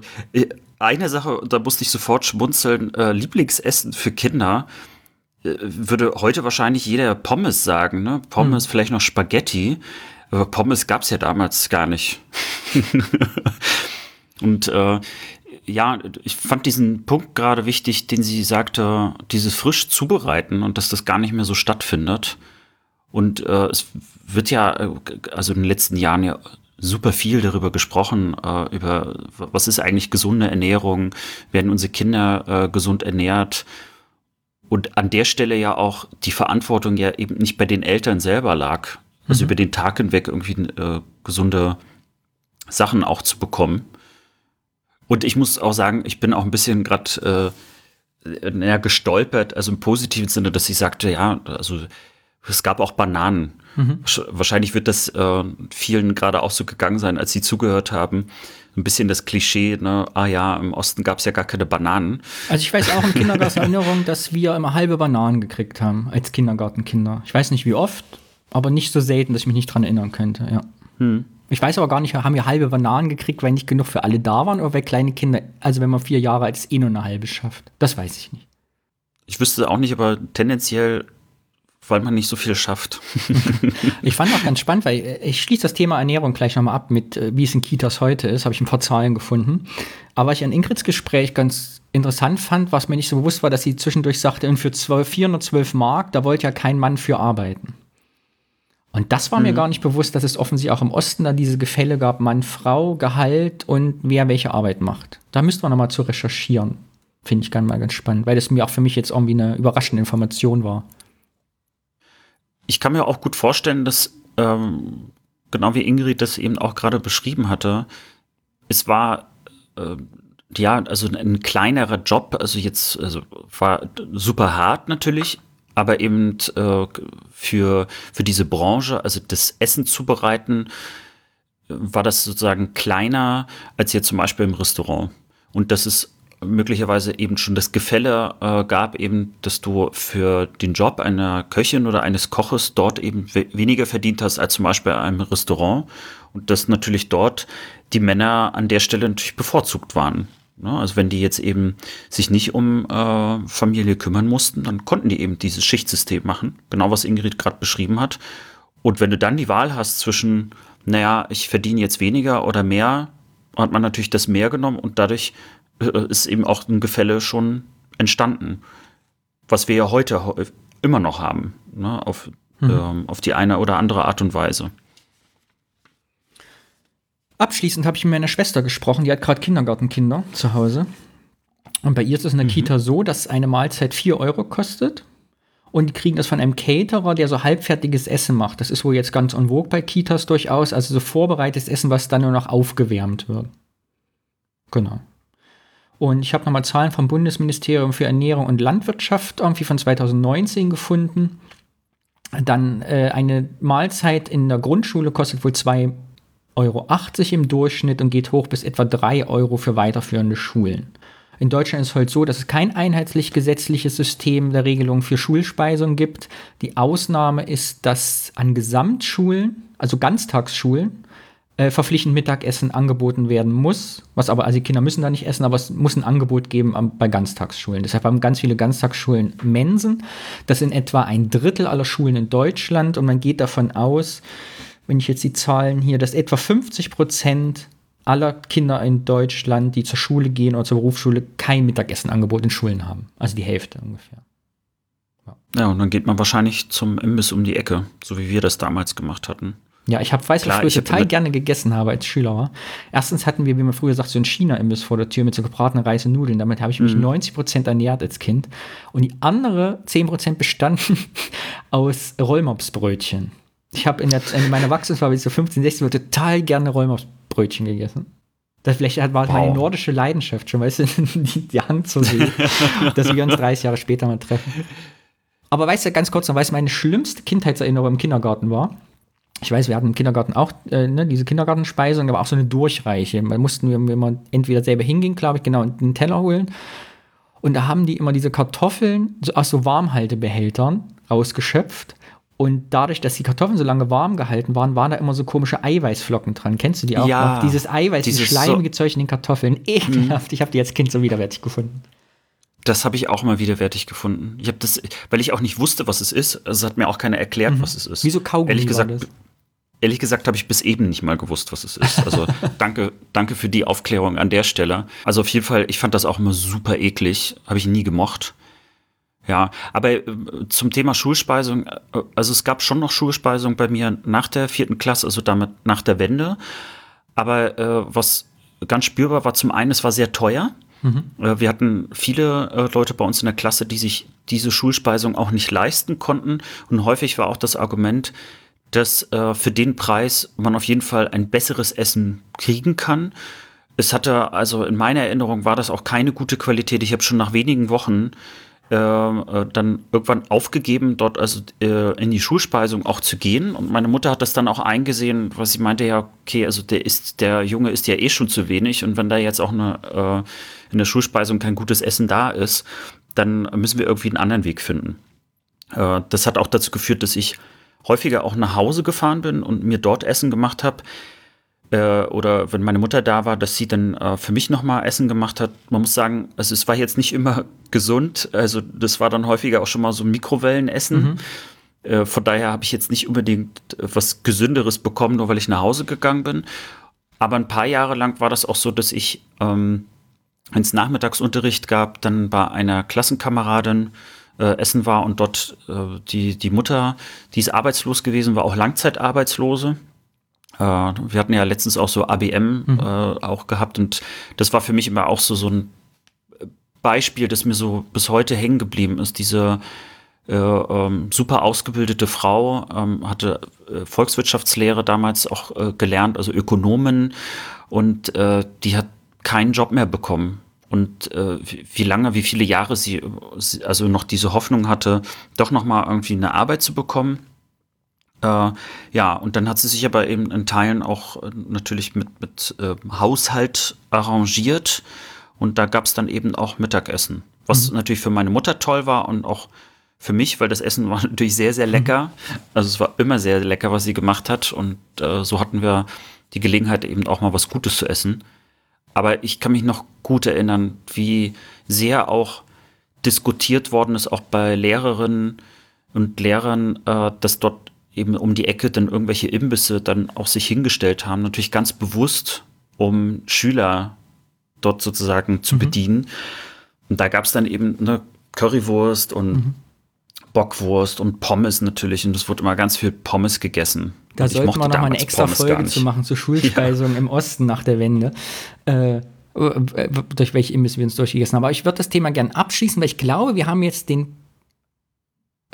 eine Sache, da musste ich sofort schmunzeln, äh, Lieblingsessen für Kinder äh, würde heute wahrscheinlich jeder Pommes sagen, ne? Pommes, vielleicht noch Spaghetti. Aber Pommes gab es ja damals gar nicht. [laughs] Und äh, ja, ich fand diesen Punkt gerade wichtig, den sie sagte, dieses frisch zubereiten und dass das gar nicht mehr so stattfindet. Und äh, es wird ja, äh, also in den letzten Jahren ja super viel darüber gesprochen, äh, über was ist eigentlich gesunde Ernährung, werden unsere Kinder äh, gesund ernährt. Und an der Stelle ja auch die Verantwortung ja eben nicht bei den Eltern selber lag, also mhm. über den Tag hinweg irgendwie äh, gesunde Sachen auch zu bekommen. Und ich muss auch sagen, ich bin auch ein bisschen gerade äh, naja, gestolpert, also im positiven Sinne, dass ich sagte, ja, also es gab auch Bananen. Mhm. Wahrscheinlich wird das äh, vielen gerade auch so gegangen sein, als sie zugehört haben. Ein bisschen das Klischee, ne, ah ja, im Osten gab es ja gar keine Bananen. Also ich weiß auch im Kindergarten [laughs] Erinnerung, dass wir immer halbe Bananen gekriegt haben als Kindergartenkinder. Ich weiß nicht wie oft, aber nicht so selten, dass ich mich nicht dran erinnern könnte, ja. Hm. Ich weiß aber gar nicht, haben wir halbe Bananen gekriegt, weil nicht genug für alle da waren oder weil kleine Kinder, also wenn man vier Jahre alt ist, eh nur eine halbe schafft. Das weiß ich nicht. Ich wüsste auch nicht, aber tendenziell, weil man nicht so viel schafft. [laughs] ich fand auch ganz spannend, weil äh, ich schließe das Thema Ernährung gleich nochmal ab mit, äh, wie es in Kitas heute ist, habe ich ein paar Zahlen gefunden. Aber was ich an Ingrids Gespräch ganz interessant fand, was mir nicht so bewusst war, dass sie zwischendurch sagte, und für 12, 412 Mark, da wollte ja kein Mann für arbeiten. Und das war mhm. mir gar nicht bewusst, dass es offensichtlich auch im Osten da diese Gefälle gab, Mann, Frau, Gehalt und wer welche Arbeit macht. Da müsste man nochmal zu recherchieren. Finde ich ganz mal ganz spannend, weil das mir auch für mich jetzt irgendwie eine überraschende Information war. Ich kann mir auch gut vorstellen, dass, ähm, genau wie Ingrid das eben auch gerade beschrieben hatte, es war, äh, ja, also ein kleinerer Job, also jetzt, also war super hart natürlich, aber eben äh, für, für diese Branche, also das Essen zubereiten, war das sozusagen kleiner als jetzt zum Beispiel im Restaurant. Und dass es möglicherweise eben schon das Gefälle äh, gab, eben, dass du für den Job einer Köchin oder eines Koches dort eben we weniger verdient hast als zum Beispiel in einem Restaurant. Und dass natürlich dort die Männer an der Stelle natürlich bevorzugt waren. Ne? Also wenn die jetzt eben sich nicht um äh, Familie kümmern mussten, dann konnten die eben dieses Schichtsystem machen, genau was Ingrid gerade beschrieben hat. Und wenn du dann die Wahl hast zwischen, naja, ich verdiene jetzt weniger oder mehr, hat man natürlich das mehr genommen und dadurch äh, ist eben auch ein Gefälle schon entstanden, was wir ja heute immer noch haben, ne? auf, mhm. ähm, auf die eine oder andere Art und Weise. Abschließend habe ich mit meiner Schwester gesprochen, die hat gerade Kindergartenkinder zu Hause. Und bei ihr ist es in der mhm. Kita so, dass eine Mahlzeit 4 Euro kostet. Und die kriegen das von einem Caterer, der so halbfertiges Essen macht. Das ist wohl jetzt ganz en vogue bei Kitas durchaus. Also so vorbereitetes Essen, was dann nur noch aufgewärmt wird. Genau. Und ich habe nochmal Zahlen vom Bundesministerium für Ernährung und Landwirtschaft irgendwie von 2019 gefunden. Dann äh, eine Mahlzeit in der Grundschule kostet wohl 2 Euro im Durchschnitt und geht hoch bis etwa 3 Euro für weiterführende Schulen. In Deutschland ist es halt so, dass es kein einheitlich gesetzliches System der Regelung für Schulspeisung gibt. Die Ausnahme ist, dass an Gesamtschulen, also Ganztagsschulen, äh, verpflichtend Mittagessen angeboten werden muss. Was aber, also die Kinder müssen da nicht essen, aber es muss ein Angebot geben am, bei Ganztagsschulen. Deshalb haben ganz viele Ganztagsschulen Mensen. Das sind etwa ein Drittel aller Schulen in Deutschland und man geht davon aus, wenn ich jetzt die Zahlen hier, dass etwa 50 Prozent aller Kinder in Deutschland, die zur Schule gehen oder zur Berufsschule, kein Mittagessenangebot in Schulen haben. Also die Hälfte ungefähr. Ja. ja, und dann geht man wahrscheinlich zum Imbiss um die Ecke, so wie wir das damals gemacht hatten. Ja, ich hab, weiß, Klar, was ich total gerne gegessen habe als Schüler war. Erstens hatten wir, wie man früher sagt, so einen China-Imbiss vor der Tür mit so gebratenen Reis und Nudeln. Damit habe ich mich mhm. 90 Prozent ernährt als Kind. Und die andere 10 Prozent bestanden [laughs] aus Rollmopsbrötchen. Ich habe in, in meiner Erwachsenenphase, so 15, 16, Uhr total gerne Räumersbrötchen gegessen. Das vielleicht war wow. meine nordische Leidenschaft schon, weißt du, [laughs] die, die Hand zu sehen, [laughs] dass wir uns 30 Jahre später mal treffen. Aber weißt du, ganz kurz noch, weißt du, meine schlimmste Kindheitserinnerung im Kindergarten war, ich weiß, wir hatten im Kindergarten auch äh, ne, diese Kindergartenspeisung, aber auch so eine Durchreiche. Da mussten wir immer entweder selber hingehen, glaube ich, genau, und einen Teller holen. Und da haben die immer diese Kartoffeln aus so Warmhaltebehältern rausgeschöpft und dadurch, dass die Kartoffeln so lange warm gehalten waren, waren da immer so komische Eiweißflocken dran. Kennst du die auch ja, noch? Dieses Eiweiß, dieses schleimige so Zeug in den Kartoffeln. Ekelhaft. Mhm. Ich habe die als Kind so widerwärtig gefunden. Das habe ich auch mal widerwärtig gefunden. Ich habe das, weil ich auch nicht wusste, was es ist. Also hat mir auch keiner erklärt, mhm. was es ist. Wieso Kaugummi Ehrlich gesagt, ehrlich gesagt habe ich bis eben nicht mal gewusst, was es ist. Also [laughs] danke, danke für die Aufklärung an der Stelle. Also auf jeden Fall, ich fand das auch immer super eklig. Habe ich nie gemocht. Ja, aber äh, zum Thema Schulspeisung, äh, also es gab schon noch Schulspeisung bei mir nach der vierten Klasse, also damit nach der Wende. Aber äh, was ganz spürbar war, zum einen, es war sehr teuer. Mhm. Äh, wir hatten viele Leute bei uns in der Klasse, die sich diese Schulspeisung auch nicht leisten konnten. Und häufig war auch das Argument, dass für den Preis man auf jeden Fall ein besseres Essen kriegen kann. Es hatte, also in meiner Erinnerung war das auch keine gute Qualität. Ich habe schon nach wenigen Wochen dann irgendwann aufgegeben, dort also äh, in die Schulspeisung auch zu gehen. Und meine Mutter hat das dann auch eingesehen, was sie meinte, ja, okay, also der ist, der Junge ist ja eh schon zu wenig und wenn da jetzt auch eine, äh, in der Schulspeisung kein gutes Essen da ist, dann müssen wir irgendwie einen anderen Weg finden. Äh, das hat auch dazu geführt, dass ich häufiger auch nach Hause gefahren bin und mir dort Essen gemacht habe äh, oder wenn meine Mutter da war, dass sie dann äh, für mich nochmal Essen gemacht hat. Man muss sagen, also es war jetzt nicht immer [laughs] gesund. Also das war dann häufiger auch schon mal so Mikrowellenessen. Mhm. Äh, von daher habe ich jetzt nicht unbedingt was Gesünderes bekommen, nur weil ich nach Hause gegangen bin. Aber ein paar Jahre lang war das auch so, dass ich, ähm, wenn es Nachmittagsunterricht gab, dann bei einer Klassenkameradin äh, essen war und dort äh, die, die Mutter, die ist arbeitslos gewesen, war auch Langzeitarbeitslose äh, wir hatten ja letztens auch so ABM mhm. äh, auch gehabt und das war für mich immer auch so, so ein Beispiel, das mir so bis heute hängen geblieben ist. Diese äh, ähm, super ausgebildete Frau ähm, hatte äh, Volkswirtschaftslehre damals auch äh, gelernt, also Ökonomen und äh, die hat keinen Job mehr bekommen. Und äh, wie lange, wie viele Jahre sie, also noch diese Hoffnung hatte, doch noch mal irgendwie eine Arbeit zu bekommen äh, ja, und dann hat sie sich aber eben in Teilen auch äh, natürlich mit, mit äh, Haushalt arrangiert. Und da gab es dann eben auch Mittagessen. Was mhm. natürlich für meine Mutter toll war und auch für mich, weil das Essen [laughs] war natürlich sehr, sehr lecker. Mhm. Also es war immer sehr lecker, was sie gemacht hat. Und äh, so hatten wir die Gelegenheit, eben auch mal was Gutes zu essen. Aber ich kann mich noch gut erinnern, wie sehr auch diskutiert worden ist, auch bei Lehrerinnen und Lehrern, äh, dass dort eben um die Ecke dann irgendwelche Imbisse dann auch sich hingestellt haben, natürlich ganz bewusst, um Schüler dort sozusagen zu mhm. bedienen. Und da gab es dann eben eine Currywurst und mhm. Bockwurst und Pommes natürlich. Und es wurde immer ganz viel Pommes gegessen. Da sollten wir noch mal eine extra Pommes Folge zu machen zur [laughs] Schulspeisung ja. im Osten nach der Wende. Äh, durch welche Imbiss wir uns durchgegessen haben. Aber ich würde das Thema gerne abschließen, weil ich glaube, wir haben jetzt den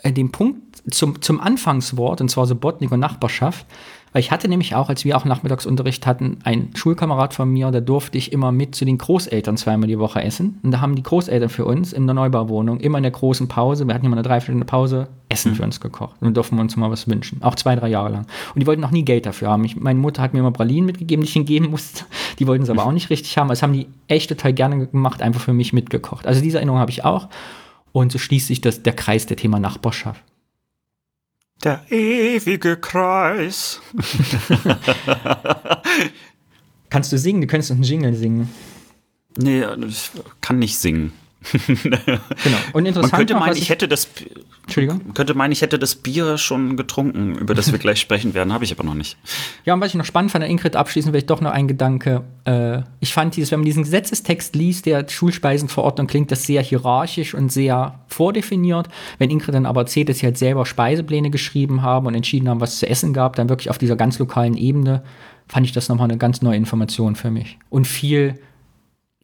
den Punkt zum, zum Anfangswort, und zwar so Botnik und Nachbarschaft. Weil ich hatte nämlich auch, als wir auch Nachmittagsunterricht hatten, einen Schulkamerad von mir, da durfte ich immer mit zu den Großeltern zweimal die Woche essen. Und da haben die Großeltern für uns in der Neubauwohnung immer in der großen Pause, wir hatten immer eine Dreiviertelstunde Pause, Essen mhm. für uns gekocht. Und durften wir uns mal was wünschen. Auch zwei, drei Jahre lang. Und die wollten noch nie Geld dafür haben. Ich, meine Mutter hat mir immer Pralinen mitgegeben, die ich ihnen geben musste. [laughs] Die wollten es aber auch nicht richtig haben. Das haben die echt total gerne gemacht, einfach für mich mitgekocht. Also diese Erinnerung habe ich auch. Und so schließt sich das, der Kreis der Thema Nachbarschaft. Der ewige Kreis. [laughs] Kannst du singen? Du könntest einen Jingle singen. Nee, ich kann nicht singen genau. Und interessant Man könnte meinen, ich, ich hätte das Entschuldigung? könnte meinen, ich hätte das Bier schon getrunken, über das wir [laughs] gleich sprechen werden, habe ich aber noch nicht. Ja, und was ich noch spannend fand, Ingrid abschließend vielleicht doch noch ein Gedanke. Äh, ich fand dieses, wenn man diesen Gesetzestext liest, der Schulspeisenverordnung, klingt das sehr hierarchisch und sehr vordefiniert. Wenn Ingrid dann aber erzählt, dass sie halt selber Speisepläne geschrieben haben und entschieden haben, was es zu essen gab, dann wirklich auf dieser ganz lokalen Ebene, fand ich das nochmal eine ganz neue Information für mich. Und viel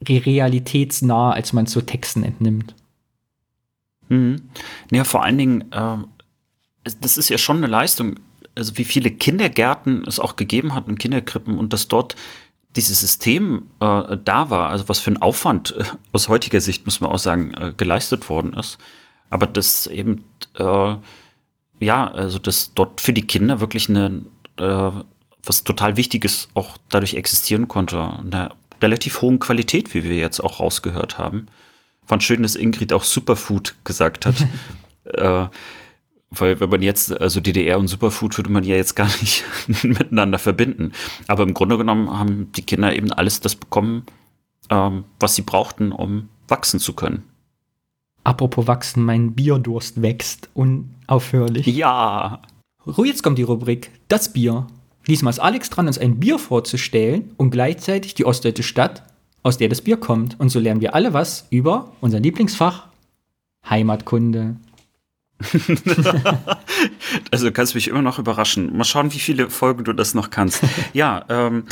realitätsnah, als man es so Texten entnimmt. Mhm. Ja, vor allen Dingen, äh, das ist ja schon eine Leistung, also wie viele Kindergärten es auch gegeben hat und Kinderkrippen und dass dort dieses System äh, da war, also was für ein Aufwand äh, aus heutiger Sicht, muss man auch sagen, äh, geleistet worden ist. Aber das eben, äh, ja, also dass dort für die Kinder wirklich eine, äh, was total Wichtiges auch dadurch existieren konnte. Eine relativ hohen Qualität, wie wir jetzt auch rausgehört haben. Fand schön, dass Ingrid auch Superfood gesagt hat. [laughs] äh, weil wenn man jetzt, also DDR und Superfood würde man ja jetzt gar nicht [laughs] miteinander verbinden. Aber im Grunde genommen haben die Kinder eben alles das bekommen, ähm, was sie brauchten, um wachsen zu können. Apropos wachsen, mein Bierdurst wächst unaufhörlich. Ja. Jetzt kommt die Rubrik Das Bier. Diesmal ist Alex dran, uns ein Bier vorzustellen und gleichzeitig die ostdeutsche Stadt, aus der das Bier kommt. Und so lernen wir alle was über unser Lieblingsfach Heimatkunde. [laughs] also du kannst mich immer noch überraschen. Mal schauen, wie viele Folgen du das noch kannst. ja, ähm,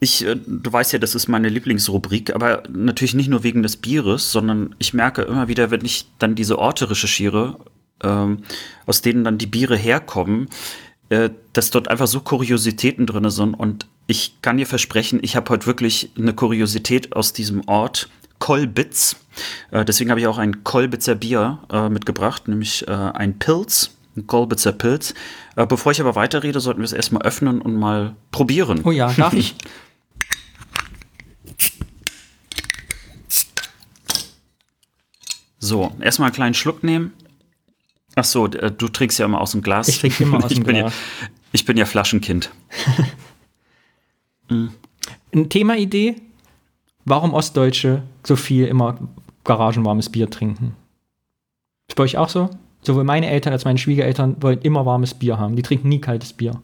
ich, äh, du weißt ja, das ist meine Lieblingsrubrik, aber natürlich nicht nur wegen des Bieres, sondern ich merke immer wieder, wenn ich dann diese Orte recherchiere, ähm, aus denen dann die Biere herkommen, äh, dass dort einfach so Kuriositäten drin sind. Und ich kann dir versprechen, ich habe heute wirklich eine Kuriosität aus diesem Ort, Kolbitz. Äh, deswegen habe ich auch ein Kolbitzer Bier äh, mitgebracht, nämlich äh, ein Pilz, ein Kolbitzer Pilz. Äh, bevor ich aber weiterrede, sollten wir es erstmal öffnen und mal probieren. Oh ja, darf ich? [laughs] so, erstmal einen kleinen Schluck nehmen. Ach so, äh, du trinkst ja immer aus dem Glas. Ich trinke immer [laughs] aus dem Glas. Ja, ich bin ja Flaschenkind. [laughs] Eine Themaidee, warum Ostdeutsche so viel immer garagenwarmes Bier trinken. Ist bei euch auch so? Sowohl meine Eltern als meine Schwiegereltern wollen immer warmes Bier haben. Die trinken nie kaltes Bier.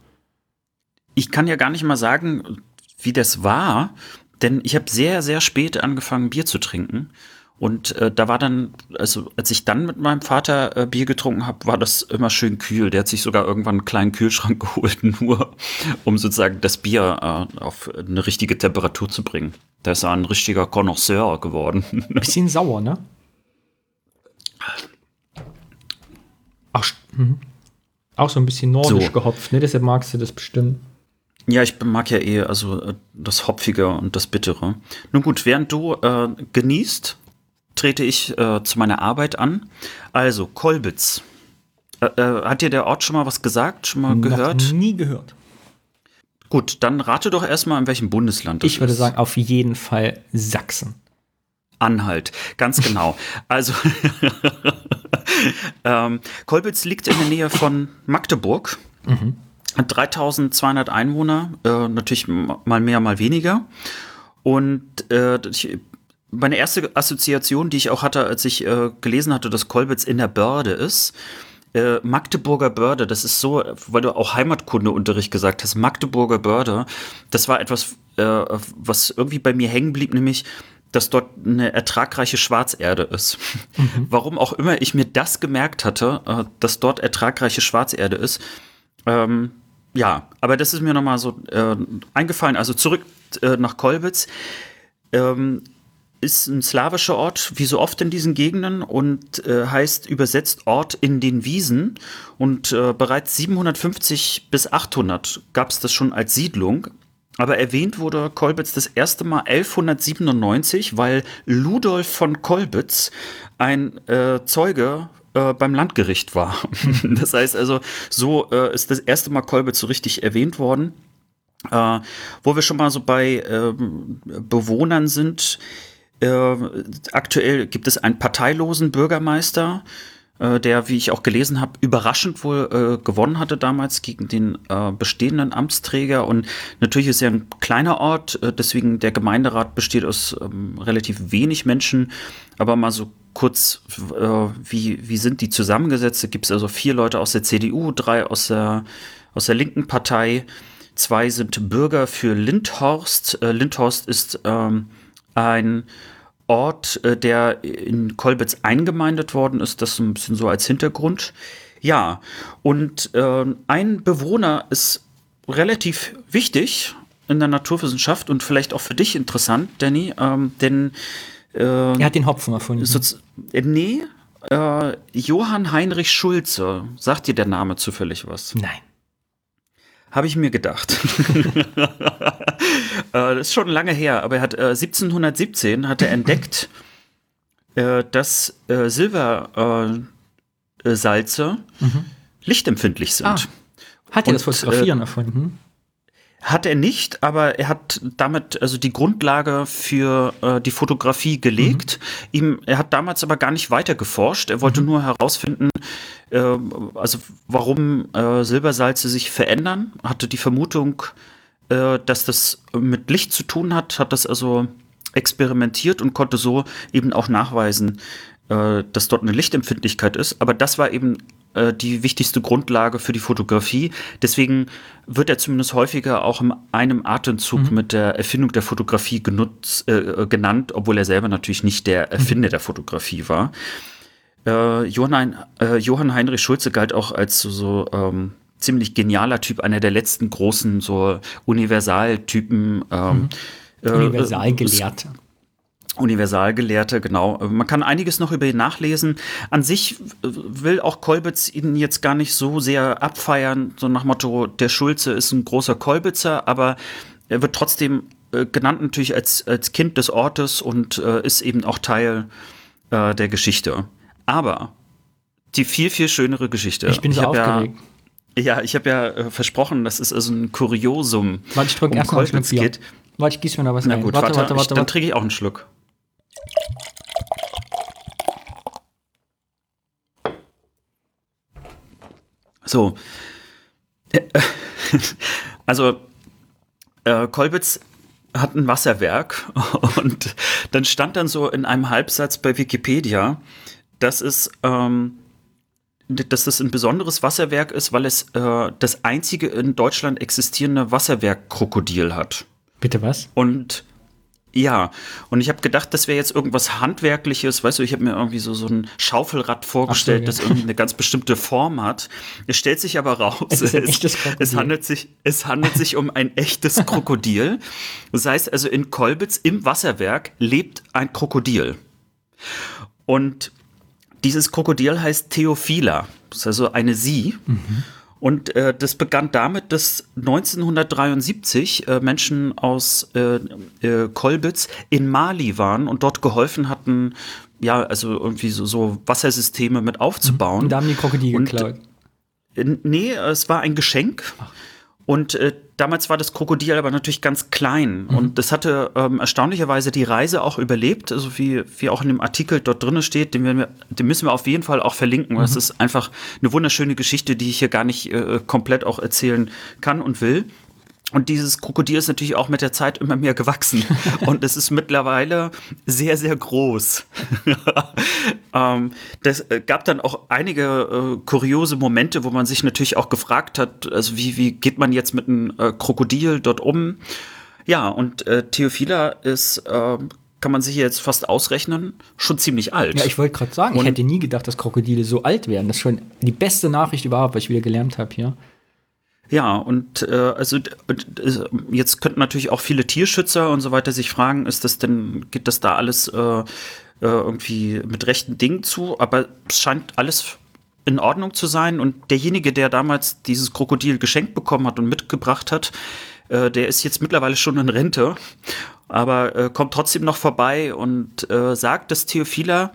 Ich kann ja gar nicht mal sagen, wie das war, denn ich habe sehr, sehr spät angefangen, Bier zu trinken. Und äh, da war dann, also als ich dann mit meinem Vater äh, Bier getrunken habe, war das immer schön kühl. Der hat sich sogar irgendwann einen kleinen Kühlschrank [laughs] geholt, nur um sozusagen das Bier äh, auf eine richtige Temperatur zu bringen. Da ist er ein richtiger Connoisseur geworden. [laughs] Bisschen sauer, ne? Auch, mhm. auch so ein bisschen nordisch So. gehopft, ne? Deshalb magst du das bestimmt. Ja, ich mag ja eh also äh, das Hopfige und das Bittere. Nun gut, während du äh, genießt, trete ich äh, zu meiner Arbeit an. Also, Kolbitz. Äh, äh, hat dir der Ort schon mal was gesagt, schon mal gehört? Noch nie gehört. Gut, dann rate doch erstmal, in welchem Bundesland das Ich würde ist. sagen, auf jeden Fall Sachsen. Anhalt, ganz genau. [laughs] Also, [laughs] ähm, Kolbitz liegt in der Nähe von Magdeburg. Hat 3200 Einwohner, äh, natürlich mal mehr, mal weniger. Und äh, ich, meine erste Assoziation, die ich auch hatte, als ich äh, gelesen hatte, dass Kolbitz in der Börde ist, äh, Magdeburger Börde, das ist so, weil du auch Heimatkundeunterricht gesagt hast, Magdeburger Börde, das war etwas, äh, was irgendwie bei mir hängen blieb, nämlich, dass dort eine ertragreiche Schwarzerde ist. [laughs] Warum auch immer ich mir das gemerkt hatte, äh, dass dort ertragreiche Schwarzerde ist. Ähm, ja, aber das ist mir nochmal so äh, eingefallen. Also zurück äh, nach Kolbitz. Ähm, ist ein slawischer Ort, wie so oft in diesen Gegenden, und äh, heißt übersetzt Ort in den Wiesen. Und äh, bereits 750 bis 800 gab es das schon als Siedlung. Aber erwähnt wurde Kolbitz das erste Mal 1197, weil Ludolf von Kolbitz ein äh, Zeuge äh, beim Landgericht war. [laughs] das heißt also, so äh, ist das erste Mal Kolbitz so richtig erwähnt worden. Äh, wo wir schon mal so bei ähm, Bewohnern sind, äh, aktuell gibt es einen parteilosen Bürgermeister, äh, der, wie ich auch gelesen habe, überraschend wohl äh, gewonnen hatte damals gegen den äh, bestehenden Amtsträger. Und natürlich ist ja ein kleiner Ort, äh, deswegen der Gemeinderat besteht aus ähm, relativ wenig Menschen. Aber mal so kurz, äh, wie, wie sind die zusammengesetzt? Gibt es also vier Leute aus der CDU, drei aus der, aus der linken Partei. Zwei sind Bürger für Lindhorst. Lindhorst ist ähm, ein Ort, äh, der in Kolbitz eingemeindet worden ist. Das ein bisschen so als Hintergrund. Ja, und äh, ein Bewohner ist relativ wichtig in der Naturwissenschaft und vielleicht auch für dich interessant, Danny, ähm, denn äh, Er hat den Hopfen erfunden. Sozi- äh, nee, äh, Johann Heinrich Schulze. Sagt dir der Name zufällig was? Nein. Habe ich mir gedacht. [laughs] äh, das ist schon lange her, aber er hat äh, 1717 hat er entdeckt, äh, dass äh, Silbersalze äh, Salze lichtempfindlich sind. Ah. Hat er das Und, Fotografieren erfunden? Hat er nicht, aber er hat damit also die Grundlage für äh, die Fotografie gelegt. Ihm, er hat damals aber gar nicht weiter geforscht. Er wollte nur herausfinden, äh, also warum äh, Silbersalze sich verändern. Hatte die Vermutung, äh, dass das mit Licht zu tun hat, hat das also experimentiert und konnte so eben auch nachweisen, äh, dass dort eine Lichtempfindlichkeit ist. Aber das war eben die wichtigste Grundlage für die Fotografie. Deswegen wird er zumindest häufiger auch in einem Atemzug mit der Erfindung der Fotografie genutzt, äh, genannt, obwohl er selber natürlich nicht der Erfinder der Fotografie war. Äh, Johann, äh, Johann Heinrich Schulze galt auch als so, ähm, ziemlich genialer Typ, einer der letzten großen so Universaltypen. Ähm, mhm. Universalgelehrte. Universalgelehrte, genau. Man kann einiges noch über ihn nachlesen. An sich will auch Kolbitz ihn jetzt gar nicht so sehr abfeiern, so nach Motto, der Schulze ist ein großer Kolbitzer, aber er wird trotzdem äh, genannt natürlich als, als Kind des Ortes und äh, ist eben auch Teil äh, der Geschichte. Aber die viel, viel schönere Geschichte. Ich bin so ich aufgeregt. Ja, ja, ich habe ja äh, versprochen, das ist also ein Kuriosum. Warte, ich drücke um erstmal ein geht. Warte, ich gieße mir noch was Na gut, warte, warte, warte, warte, ich, Dann trinke ich auch einen Schluck. So. [laughs] Also, äh, Kolbitz hat ein Wasserwerk [laughs] und dann stand dann so in einem Halbsatz bei Wikipedia, dass es, ähm, dass es ein besonderes Wasserwerk ist, weil es äh, das einzige in Deutschland existierende Wasserwerk-Krokodil hat. Bitte was? Und ja, und ich habe gedacht, das wäre jetzt irgendwas Handwerkliches. Weißt du, ich habe mir irgendwie so, so ein Schaufelrad vorgestellt, so, ja. das irgendwie eine ganz bestimmte Form hat. Es stellt sich aber raus, es, es, es, handelt, sich, es handelt sich um ein echtes Krokodil. Das heißt also, in Kolbitz im Wasserwerk lebt ein Krokodil. Und dieses Krokodil heißt Theophila. Das ist also eine Sie. Mhm. Und äh, das begann damit, dass 1973 äh, Menschen aus äh, äh, Kolbitz in Mali waren und dort geholfen hatten, ja, also irgendwie so, so Wassersysteme mit aufzubauen. Und da haben die Krokodile geklaut. Nee, es war ein Geschenk. Ach. Und äh, damals war das Krokodil aber natürlich ganz klein. Mhm. Und das hatte ähm, erstaunlicherweise die Reise auch überlebt, also wie, wie auch in dem Artikel dort drin steht, den, wir, den müssen wir auf jeden Fall auch verlinken. Mhm. Das ist einfach eine wunderschöne Geschichte, die ich hier gar nicht äh, komplett auch erzählen kann und will. Und dieses Krokodil ist natürlich auch mit der Zeit immer mehr gewachsen. [laughs] Und es ist mittlerweile sehr, sehr groß. [laughs] ähm, das äh, gab dann auch einige äh, kuriose Momente, wo man sich natürlich auch gefragt hat, also wie, wie geht man jetzt mit einem äh, Krokodil dort um? Ja, und äh, Theophila ist, äh, kann man sich jetzt fast ausrechnen, schon ziemlich alt. Ja, ich wollte gerade sagen, und ich hätte nie gedacht, dass Krokodile so alt werden. Das ist schon die beste Nachricht überhaupt, was ich wieder gelernt habe hier. Ja, und äh, also jetzt könnten natürlich auch viele Tierschützer und so weiter sich fragen, ist das denn, geht das da alles äh, äh, irgendwie mit rechten Dingen zu? Aber es scheint alles in Ordnung zu sein. Und derjenige, der damals dieses Krokodil geschenkt bekommen hat und mitgebracht hat, äh, der ist jetzt mittlerweile schon in Rente, aber äh, kommt trotzdem noch vorbei und äh, sagt, dass Theophila äh,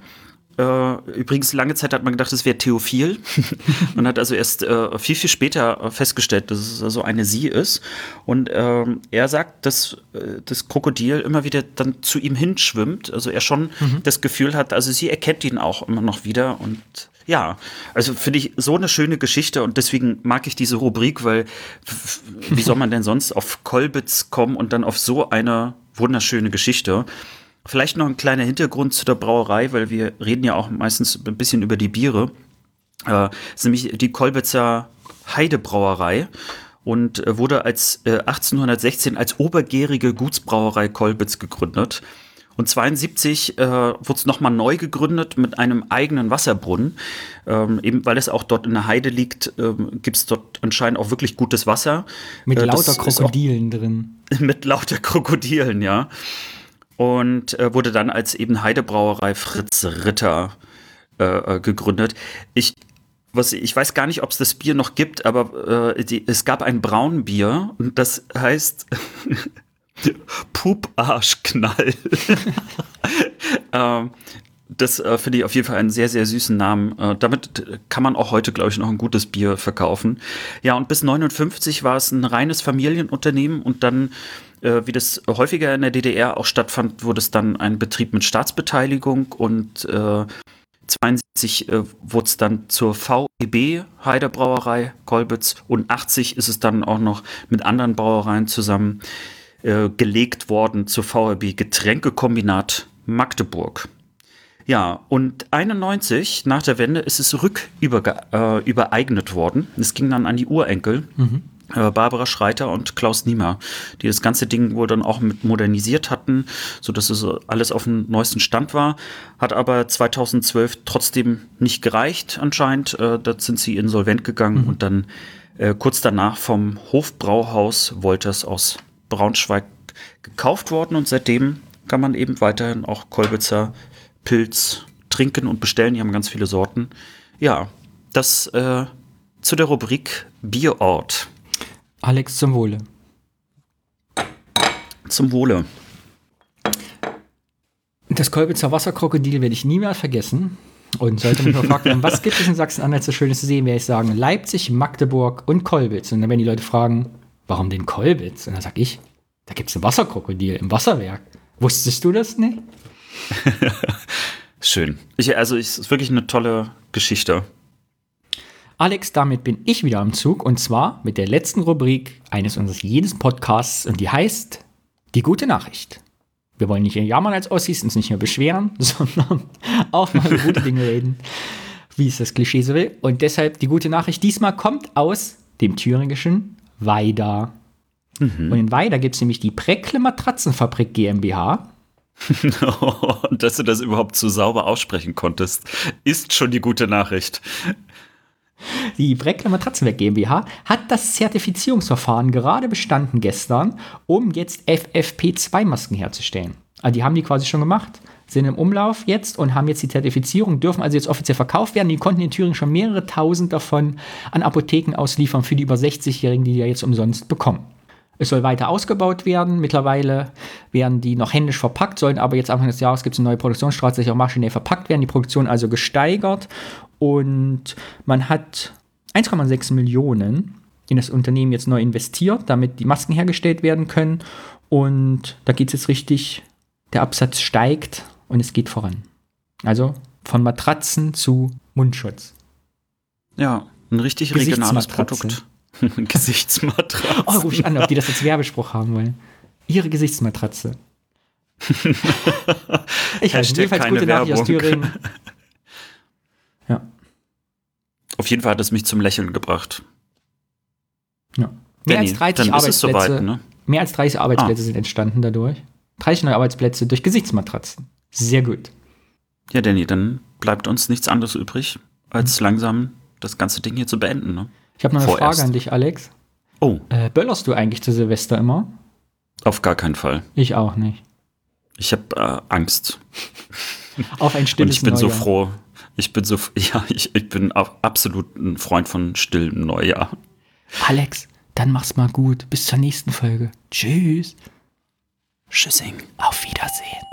übrigens, lange Zeit hat man gedacht, es wäre Theophil. [laughs] man hat also erst äh, viel, viel später festgestellt, dass es also eine Sie ist. Und ähm, er sagt, dass äh, das Krokodil immer wieder dann zu ihm hinschwimmt. Also er schon mhm. das Gefühl hat, also sie erkennt ihn auch immer noch wieder. Und ja, also finde ich so eine schöne Geschichte und deswegen mag ich diese Rubrik, weil wie soll man denn sonst auf Kolbitz kommen und dann auf so eine wunderschöne Geschichte? Vielleicht noch ein kleiner Hintergrund zu der Brauerei, weil wir reden ja auch meistens ein bisschen über die Biere. Äh, ist nämlich die Kolbitzer Heidebrauerei und äh, wurde als äh, 1816 als obergärige Gutsbrauerei Kolbitz gegründet. Und 72 äh, wurde es nochmal neu gegründet mit einem eigenen Wasserbrunnen. Ähm, eben weil es auch dort in der Heide liegt, ähm, gibt es dort anscheinend auch wirklich gutes Wasser. Mit äh, lauter Krokodilen drin. [laughs] Mit lauter Krokodilen, ja und äh, wurde dann als eben Heidebrauerei Fritz Ritter äh, äh, gegründet. Ich, was, ich weiß gar nicht, ob es das Bier noch gibt, aber äh, die, es gab ein Braunbier und das heißt [laughs] Pup-Arschknall. [laughs] ähm, das äh, finde ich auf jeden Fall einen sehr, sehr süßen Namen. Äh, damit kann man auch heute, glaube ich, noch ein gutes Bier verkaufen. Ja, und bis 59 war es ein reines Familienunternehmen und dann äh, wie das häufiger in der DDR auch stattfand, wurde es dann ein Betrieb mit Staatsbeteiligung und äh, 72 äh, wurde es dann zur VEB Heiderbrauerei Kolbitz und 80 ist es dann auch noch mit anderen Brauereien zusammen äh, gelegt worden zur VEB Getränkekombinat Magdeburg. Ja, und 91 nach der Wende ist es rückübereignet äh, worden. Es ging dann an die Urenkel. Mhm. Äh, Barbara Schreiter und Klaus Niemer, die das ganze Ding wohl dann auch mit modernisiert hatten, so dass es alles auf dem neuesten Stand war. Hat aber 2012 trotzdem nicht gereicht anscheinend. Äh, da sind sie insolvent gegangen mhm. und dann äh, kurz danach vom Hofbrauhaus Wolters aus Braunschweig gekauft worden und seitdem kann man eben weiterhin auch Kolbitzer Pilz trinken und bestellen. Die haben ganz viele Sorten. Ja, das äh, zu der Rubrik Bierort. Alex zum Wohle. Zum Wohle. Das Kolbitzer Wasserkrokodil werde ich nie mehr vergessen. Und sollte mich mal fragen, [laughs] was gibt es in Sachsen-Anhalt so Schönes zu sehen, werde ich sagen, Leipzig, Magdeburg und Kolbitz. Und dann werden die Leute fragen, warum denn Kolbitz? Und dann sage ich, da gibt es ein Wasserkrokodil im Wasserwerk. Wusstest du das nicht? [laughs] Schön. Ich, also es ist wirklich eine tolle Geschichte. Alex, damit bin ich wieder am Zug und zwar mit der letzten Rubrik eines unseres jedes Podcasts und die heißt Die gute Nachricht. Wir wollen nicht jammern als Ossis, uns nicht mehr beschweren, [laughs] sondern auch mal über gute Dinge reden, wie es das Klischee so will. Und deshalb die gute Nachricht diesmal kommt aus dem thüringischen Weida. Mhm. Und in Weida gibt es nämlich die Preckle Matratzenfabrik GmbH. [laughs] Dass du das überhaupt so sauber aussprechen konntest, ist schon die gute Nachricht. Die Breckler Matratzenwerk GmbH hat das Zertifizierungsverfahren gerade bestanden gestern, um jetzt FFP2-Masken herzustellen. Also die haben die quasi schon gemacht, sind im Umlauf jetzt und haben jetzt die Zertifizierung, dürfen also jetzt offiziell verkauft werden. Die konnten in Thüringen schon mehrere tausend davon an Apotheken ausliefern für die über 60-Jährigen, die die ja jetzt umsonst bekommen. Es soll weiter ausgebaut werden. Mittlerweile werden die noch händisch verpackt, sollen aber jetzt Anfang des Jahres gibt es eine neue Produktionsstraße, die auch maschinell verpackt werden. Die Produktion also gesteigert und man hat 1,6 Millionen in das Unternehmen jetzt neu investiert, damit die Masken hergestellt werden können. Und da geht es jetzt richtig, der Absatz steigt und es geht voran. Also von Matratzen zu Mundschutz. Ja, ein richtig regionales Produkt. [laughs] Gesichtsmatratze. Oh, ruf ich an, ob die das als Werbespruch haben wollen. Ihre Gesichtsmatratze. [laughs] ich habe jedenfalls gute Nachricht aus Thüringen. [laughs] Auf jeden Fall hat es mich zum Lächeln gebracht. Ja. Mehr Danny, als 30 Arbeitsplätze, soweit, ne? mehr als 30 Arbeitsplätze ah. sind entstanden dadurch. 30 neue Arbeitsplätze durch Gesichtsmatratzen. Sehr gut. Ja, Danny, dann bleibt uns nichts anderes übrig, als mhm. langsam das ganze Ding hier zu beenden. Ne? Ich habe noch eine Vorerst. Frage an dich, Alex. Oh. Äh, böllerst du eigentlich zu Silvester immer? Auf gar keinen Fall. Ich auch nicht. Ich habe äh, Angst. Auf ein stilles Und ich bin Neujahr. so froh. Ich bin so, [laughs] ja, ich, ich bin absolut ein Freund von stillem Neujahr. Alex, dann mach's mal gut. Bis zur nächsten Folge. Tschüss. Tschüssing. Auf Wiedersehen.